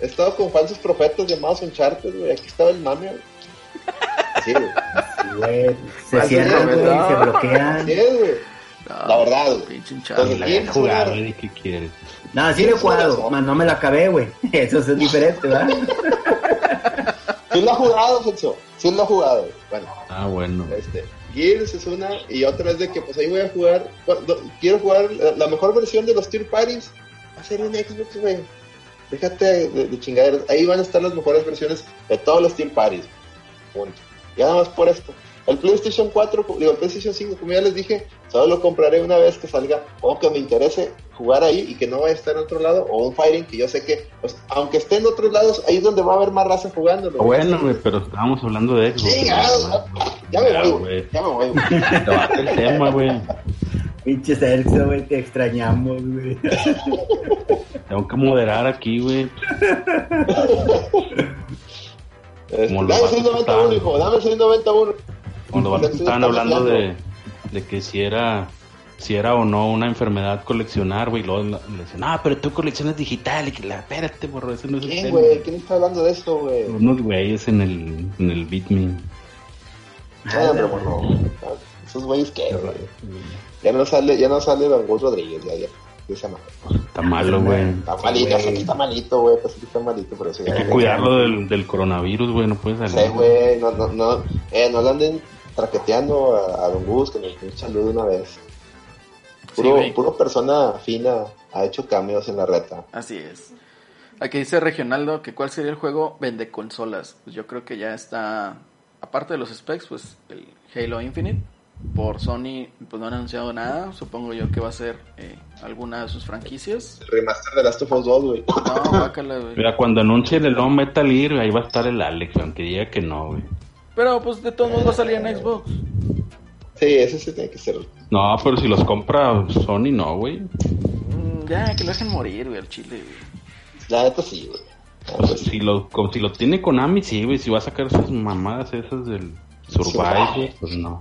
He estado con falsos profetas llamados Uncharted, güey. Aquí estaba el mame, güey. Sí, güey. Sí, güey. Se cierran, güey, se bloquean. Así es, güey. No, La verdad, güey. La jugado, güey. ¿qué quieres? No, sí lo he jugado, más no me lo acabé, güey. Eso es diferente, ¿verdad? Sí lo ha jugado, Celso. Sí lo ha jugado. Bueno, Ah, bueno. este. Gears es una y otra es de que pues ahí voy a jugar. Quiero jugar la, la mejor versión de los tier parties. Va a ser en Xbox, güey. Fíjate de, de chingaderas. Ahí van a estar las mejores versiones de todos los tier parties. Punto. Y nada más por esto. El PlayStation 4, digo, el PlayStation 5, como ya les dije, solo lo compraré una vez que salga o que me interese jugar ahí y que no vaya a estar en otro lado, o un Fighting que yo sé que, pues, aunque esté en otros lados, ahí es donde va a haber más raza jugando. Ah, Bueno, güey, pero estábamos hablando de Xbox. Chingado, ya me voy, güey. Ya me voy, güey. Te va el tema, güey. Pinche Sergio, güey, te extrañamos, güey. Tengo que moderar aquí, güey. Dame vatos 691, estaban. hijo, dame 691. Cuando estaban hablando de, de que si era si era o no una enfermedad coleccionar, güey, y luego le decían, ah, pero tú coleccionas digital y que la, espérate, borro, ese no es el ¿Quién, tema". güey? ¿Quién está hablando de esto, güey? Unos güeyes en el, en el Beat Me. Ah, pero esos güeyes que, güey. Ya no sale, ya no sale Don Gus Rodríguez, ya, ya. Está malo, güey. Está malito, que está malito, güey, sí está malito, pero sí. Hay que cuidarlo del, del coronavirus, güey, no puede Sí, salir. güey, no, no, no, eh, no le anden traqueteando a, a Don Gus, que nos dé un saludo una vez. Puro, persona fina ha hecho cameos en la reta. Así es. Aquí dice Regionaldo que cuál sería el juego vende consolas. Pues yo creo que ya está, aparte de los specs, pues el Halo Infinite. Por Sony, pues no han anunciado nada. Supongo yo que va a ser eh, alguna de sus franquicias. El remaster de Last of Us 2, güey. No, guácala, güey. Mira, cuando anuncien el nuevo Metal Gear, ahí va a estar el Alex, aunque diga que no, güey. Pero pues de todos modos va a salir en Xbox. Sí, ese sí tiene que ser. No, pero si los compra Sony, no, güey. Mm, Ya, que lo dejen morir, güey, al chile, güey. La neta sí, güey. O sea, si lo, como si lo tiene Konami, sí, güey. Si va a sacar esas mamadas esas del Survive, güey, pues no.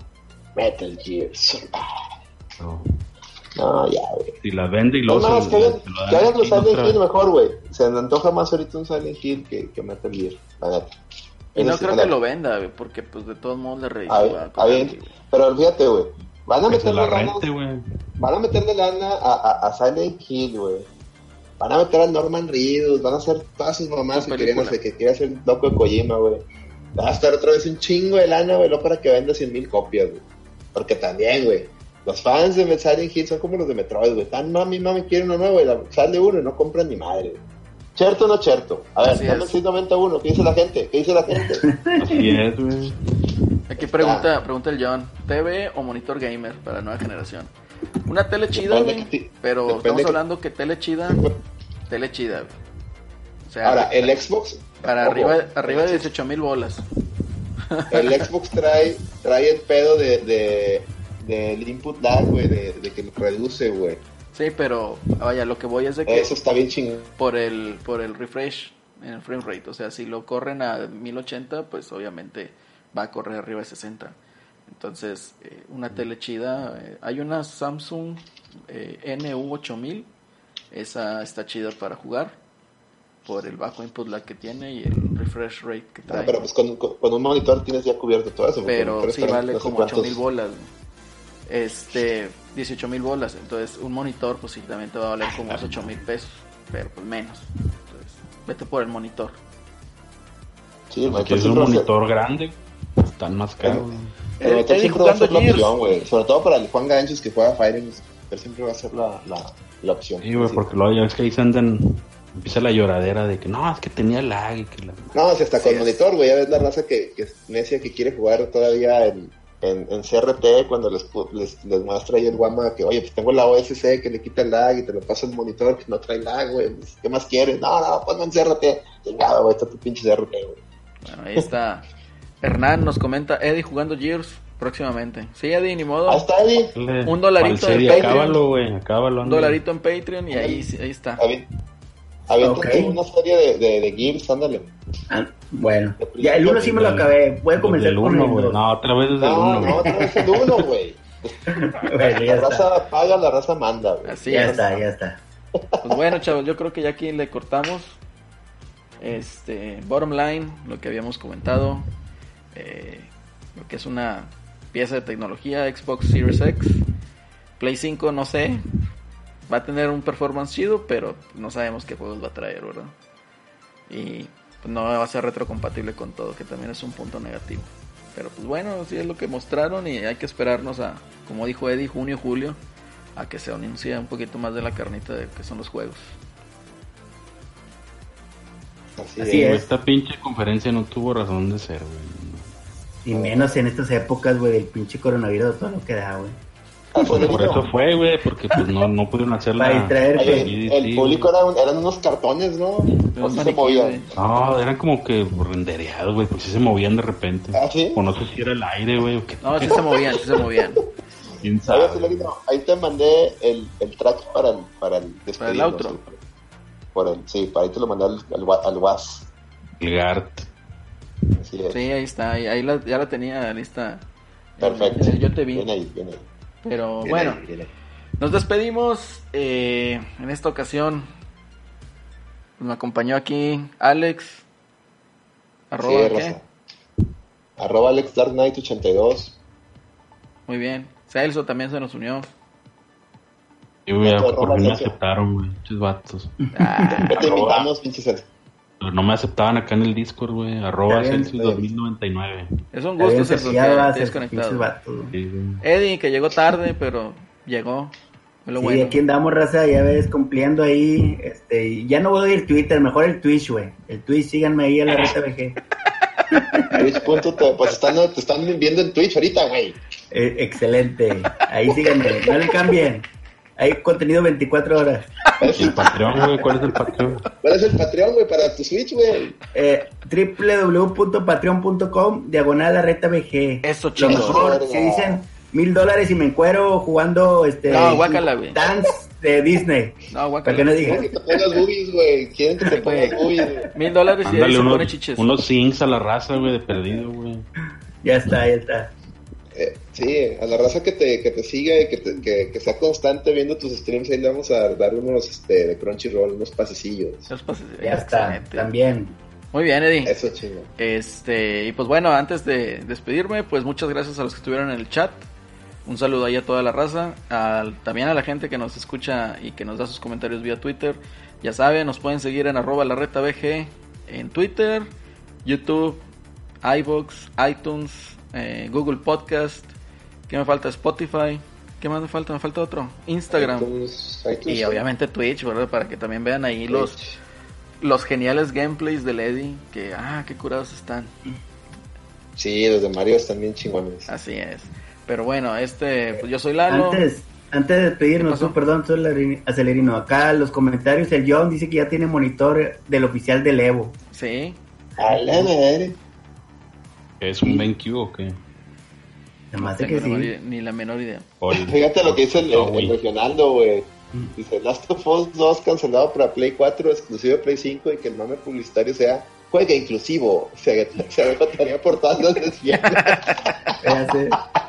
Metal Gear Survive. no. No, ya, güey. Si la vende y No, luego no, se- que hagan, lo los Silent Hill mejor, güey. Se me antoja más ahorita un Silent Hill que, que Metal Gear, la neta. Y no creo que lo venda, güey, porque pues de todos modos le A reditúa. ver, con a ver, alguien, güey. pero fíjate, güey. Van a meterle la lana, rente, van a meterle lana a, a, a Silent Hill, güey. Van a meter a Norman Reedus, van a hacer todas sus mamás que querían hacer, que quería hacer loco de Kojima, güey. Va a estar otra vez un chingo de lana, güey, no para que venda 100 mil copias, güey. Porque también, güey, los fans de Silent Hill son como los de Metroid, güey. Tan mami, mami, quieren uno nuevo, güey. Sale uno y no compran ni madre, güey. ¿Cierto o no cierto? A ver, Así dame es. el 691, ¿qué dice la gente? ¿Qué dice la gente? Así es, güey. Aquí pregunta, pregunta el John, ¿TV o monitor gamer para nueva generación? Una tele chida, güey, pero estamos que- hablando que tele chida, tele chida, güey. O sea, Ahora, el Xbox. para ojo, arriba, arriba de el 18 mil bolas. El Xbox trae, trae el pedo de, de, del input lag, güey, de, de que lo reduce, güey. Sí, pero vaya, lo que voy es de que Eso está bien chingón. por el por el refresh en el frame rate, o sea, si lo corren a 1080, pues obviamente va a correr arriba de 60. Entonces, eh, una tele chida, eh, hay una Samsung eh, NU8000, esa está chida para jugar por el bajo input lag que tiene y el refresh rate que Ah, trae. pero pues con, un monitor tienes ya cubierto todo eso. pero sí vale no como cuántos- 8 mil bolas. Este, 18 mil bolas. Entonces, un monitor, pues sí, también te va a valer como unos 8 mil pesos, pero pues menos. Entonces, vete por el monitor. Sí, el monitor quieres un monitor grande, están más caros. güey. el monitor Eddie siempre va a ser la opción, güey. Sobre todo para el Juan Ganchos que juega Fighting, pero siempre va a ser la, la, la opción. Sí, güey, porque luego ya ves que ahí se andan. Empieza la lloradera de que no, es que tenía lag y que la. No, si hasta con es. monitor, güey, ya ves la raza que, que es necia que quiere jugar todavía en, en, en CRT cuando les, pu- les, les muestra ahí el guama que, oye, pues tengo la OSC que le quita el lag y te lo pasa el monitor que no trae lag, güey, pues, ¿qué más quieres? No, no, ponme en CRT. Chingado, güey, está tu pinche CRT, güey. Bueno, ahí está. Hernán nos comenta, Eddie jugando Gears próximamente. Sí, Eddie, ni modo. Ahí está, Eddie. Un dolarito de Patreon. Acábalo, güey, acábalo. Un dolarito en Patreon y ahí, sí- ahí está. Avi- Aviéntate Ok. una serie de, de, de Gears, ándale. Ah, bueno, ya el uno sí me lo acabé. Voy a comenzar el con uno, el güey. dos. No, otra vez desde el No, uno, no, güey. otra vez el uno, güey. Bueno, La está. raza paga, la raza manda, güey. Así Ya es. está, ya está. Pues bueno, chavos, yo creo que ya aquí le cortamos. Este, bottom line, lo que habíamos comentado, eh, lo que es una pieza de tecnología, Xbox Series X, Play 5, no sé, va a tener un performance chido, pero no sabemos qué juegos va a traer, ¿verdad? Y pues, no va a ser retrocompatible con todo, que también es un punto negativo. Pero pues bueno, sí es lo que mostraron y hay que esperarnos a, como dijo Eddie, junio, julio, a que se anuncie un poquito más de la carnita de que son los juegos. Así, Así es. Esta pinche conferencia no tuvo razón de ser, güey. Y menos en estas épocas, güey, del pinche coronavirus, todo lo que da, güey. Pues por eso fue, güey, porque pues no, no pudieron hacer Para la... distraerte. Oye, el público era un- eran unos cartones, ¿no? O sí se movían. No, eran como que rendereados, güey, pues sí se movían de repente. ¿Ah, sí? O no sé si era el aire, güey, o qué. No, sí se movían, sí se movían. ¿Quién sabe? Ahí te mandé el, el track para el, para el despedirnos, outro. sí. Por el, sí, para ahí te lo mandé al, al, wa- al WAS. El Gart. Así es. Sí, ahí está, ahí, ahí la- ya la tenía lista. Perfecto. El Yo te vi. Bien ahí, bien ahí. Pero Bien bueno, ahí, bien ahí. nos despedimos. eh, en esta ocasión me acompañó aquí Alex. Arroba, Sí, ¿qué? Arroba Alex Dark Knight 82. Muy bien. Celso también se nos unió. Y, güey, Otro por fin me aceptaron, güey, muchos vatos. Ah, Ya te invitamos, pinche Celso. Pero no me aceptaban acá en el Discord, güey. Arroba Celsius está bien. 2099. es un gusto Celso, que cerciado, estés pinches conectado. vatos, güey. Sí. Eddie, que llegó tarde, pero llegó. Lo Sí, bueno. aquí andamos, raza, ya ves, cumpliendo ahí. Este, ya no voy a ir Twitter, mejor el Twitch, güey. El Twitch, síganme ahí a la reta VG. Twitch.tv. Pues están, te están viendo en Twitch ahorita, güey. Eh, excelente. Ahí síganme, no le cambien. Hay contenido 24 horas. ¿Y el Patreon, güey? ¿Cuál es el Patreon? ¿Cuál es el Patreon, güey, para tu Switch, güey? Eh, www.patreon.com diagonal la reta VG. Eso, Lo chicos. si dicen, mil dólares y me encuero jugando este No, guácala, güey. Dance de Disney. No, Para que no guácala. digan. Quieren que te pongas boobies, güey. Quieren que te pongas boobies, güey. Mil dólares y se pone unos, chiches. unos zincs a la raza, güey, de perdido, güey. Ya está, ya está. Eh, sí, a la raza que te, que te siga y que, te- que, que sea constante viendo tus streams, ahí le vamos a dar unos este, de Crunchyroll, unos pasecillos. Esos pases- Ya está. También. Muy bien, Eddie. Eso chingo. Este, y pues bueno, antes de despedirme, pues muchas gracias a los que estuvieron en el chat. Un saludo ahí a toda la raza, también a la gente que nos escucha y que nos da sus comentarios vía Twitter. Ya saben, nos pueden seguir en arroba la reta BG en Twitter, YouTube, iVoox, iTunes, eh, Google Podcast. ¿Qué me falta? Spotify. ¿Qué más me falta? Me falta otro. Instagram. iTunes- iTunes, Y obviamente Twitch, ¿verdad? Para que también vean ahí los, Twitch. los geniales gameplays del Eddie. Que, ah, qué curados están. Sí, los de Mario están bien chingones. Así es. Pero bueno, este, pues yo soy Lalo. Antes, antes de ¿Qué despedirnos, tú, perdón, soy Acelerino. Acá los comentarios, el John dice que ya tiene monitor del oficial del Evo. Sí. A la madre. ¿Es un BenQ o qué? No tengo que la menor sí. idea- ni la menor idea. El- Fíjate lo que dice el, No, el, güey. Regionaldo, güey. Dice, Last of Us 2 cancelado para Play 4, exclusivo de Play 5 y que el mame publicitario sea juega inclusivo. Se, se agotaría por todas las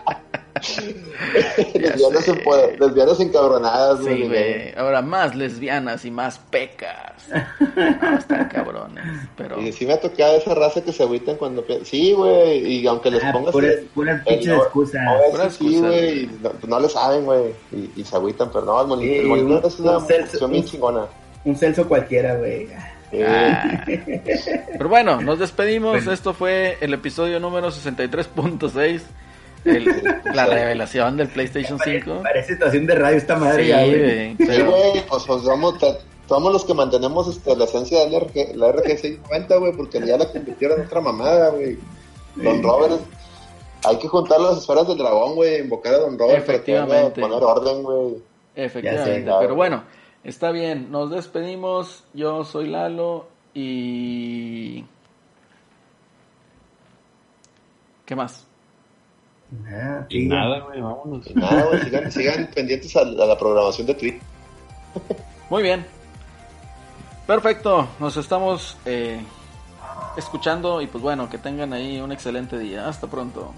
lesbianas. Sé. lesbianas, encabronadas, Sí, güey. Ahora más lesbianas y más pecas. No, están cabrones. Pero Y sí me ha tocado esa raza que se agüitan cuando... Sí, güey, y aunque les Ah, pongas... puras, el- puras el pinches no- excusas. no, sí, excusas, güey, no, pues no le saben, güey, y, y se agüitan, pero no, el monitor, Sí, es una un Celso- bien un- chingona. Un Celso cualquiera, güey. Ah. Pero bueno, nos despedimos. Bueno. Esto fue el episodio número 63.6. el- La revelación del PlayStation 5. Parece situación de radio esta madre Sí, ya, güey. güey, Sí, güey, pues, pues somos, ta- somos los que mantenemos este, la esencia de la, RG, la RG690, güey, porque ya la convirtieron en otra mamada, güey. Don Robert, hay que juntar las esferas del dragón, güey, invocar a Don Robert para Efectivamente. poner orden, güey. Efectivamente, Ya sé, claro. pero bueno, está bien, nos despedimos. Yo soy Lalo y. ¿Qué más? Y sí. nada, güey, vámonos. Nada, güey, sigan, sigan pendientes a, a la programación de Twitch. Muy bien. Perfecto, nos estamos eh, escuchando y pues bueno, que tengan ahí un excelente día. Hasta pronto.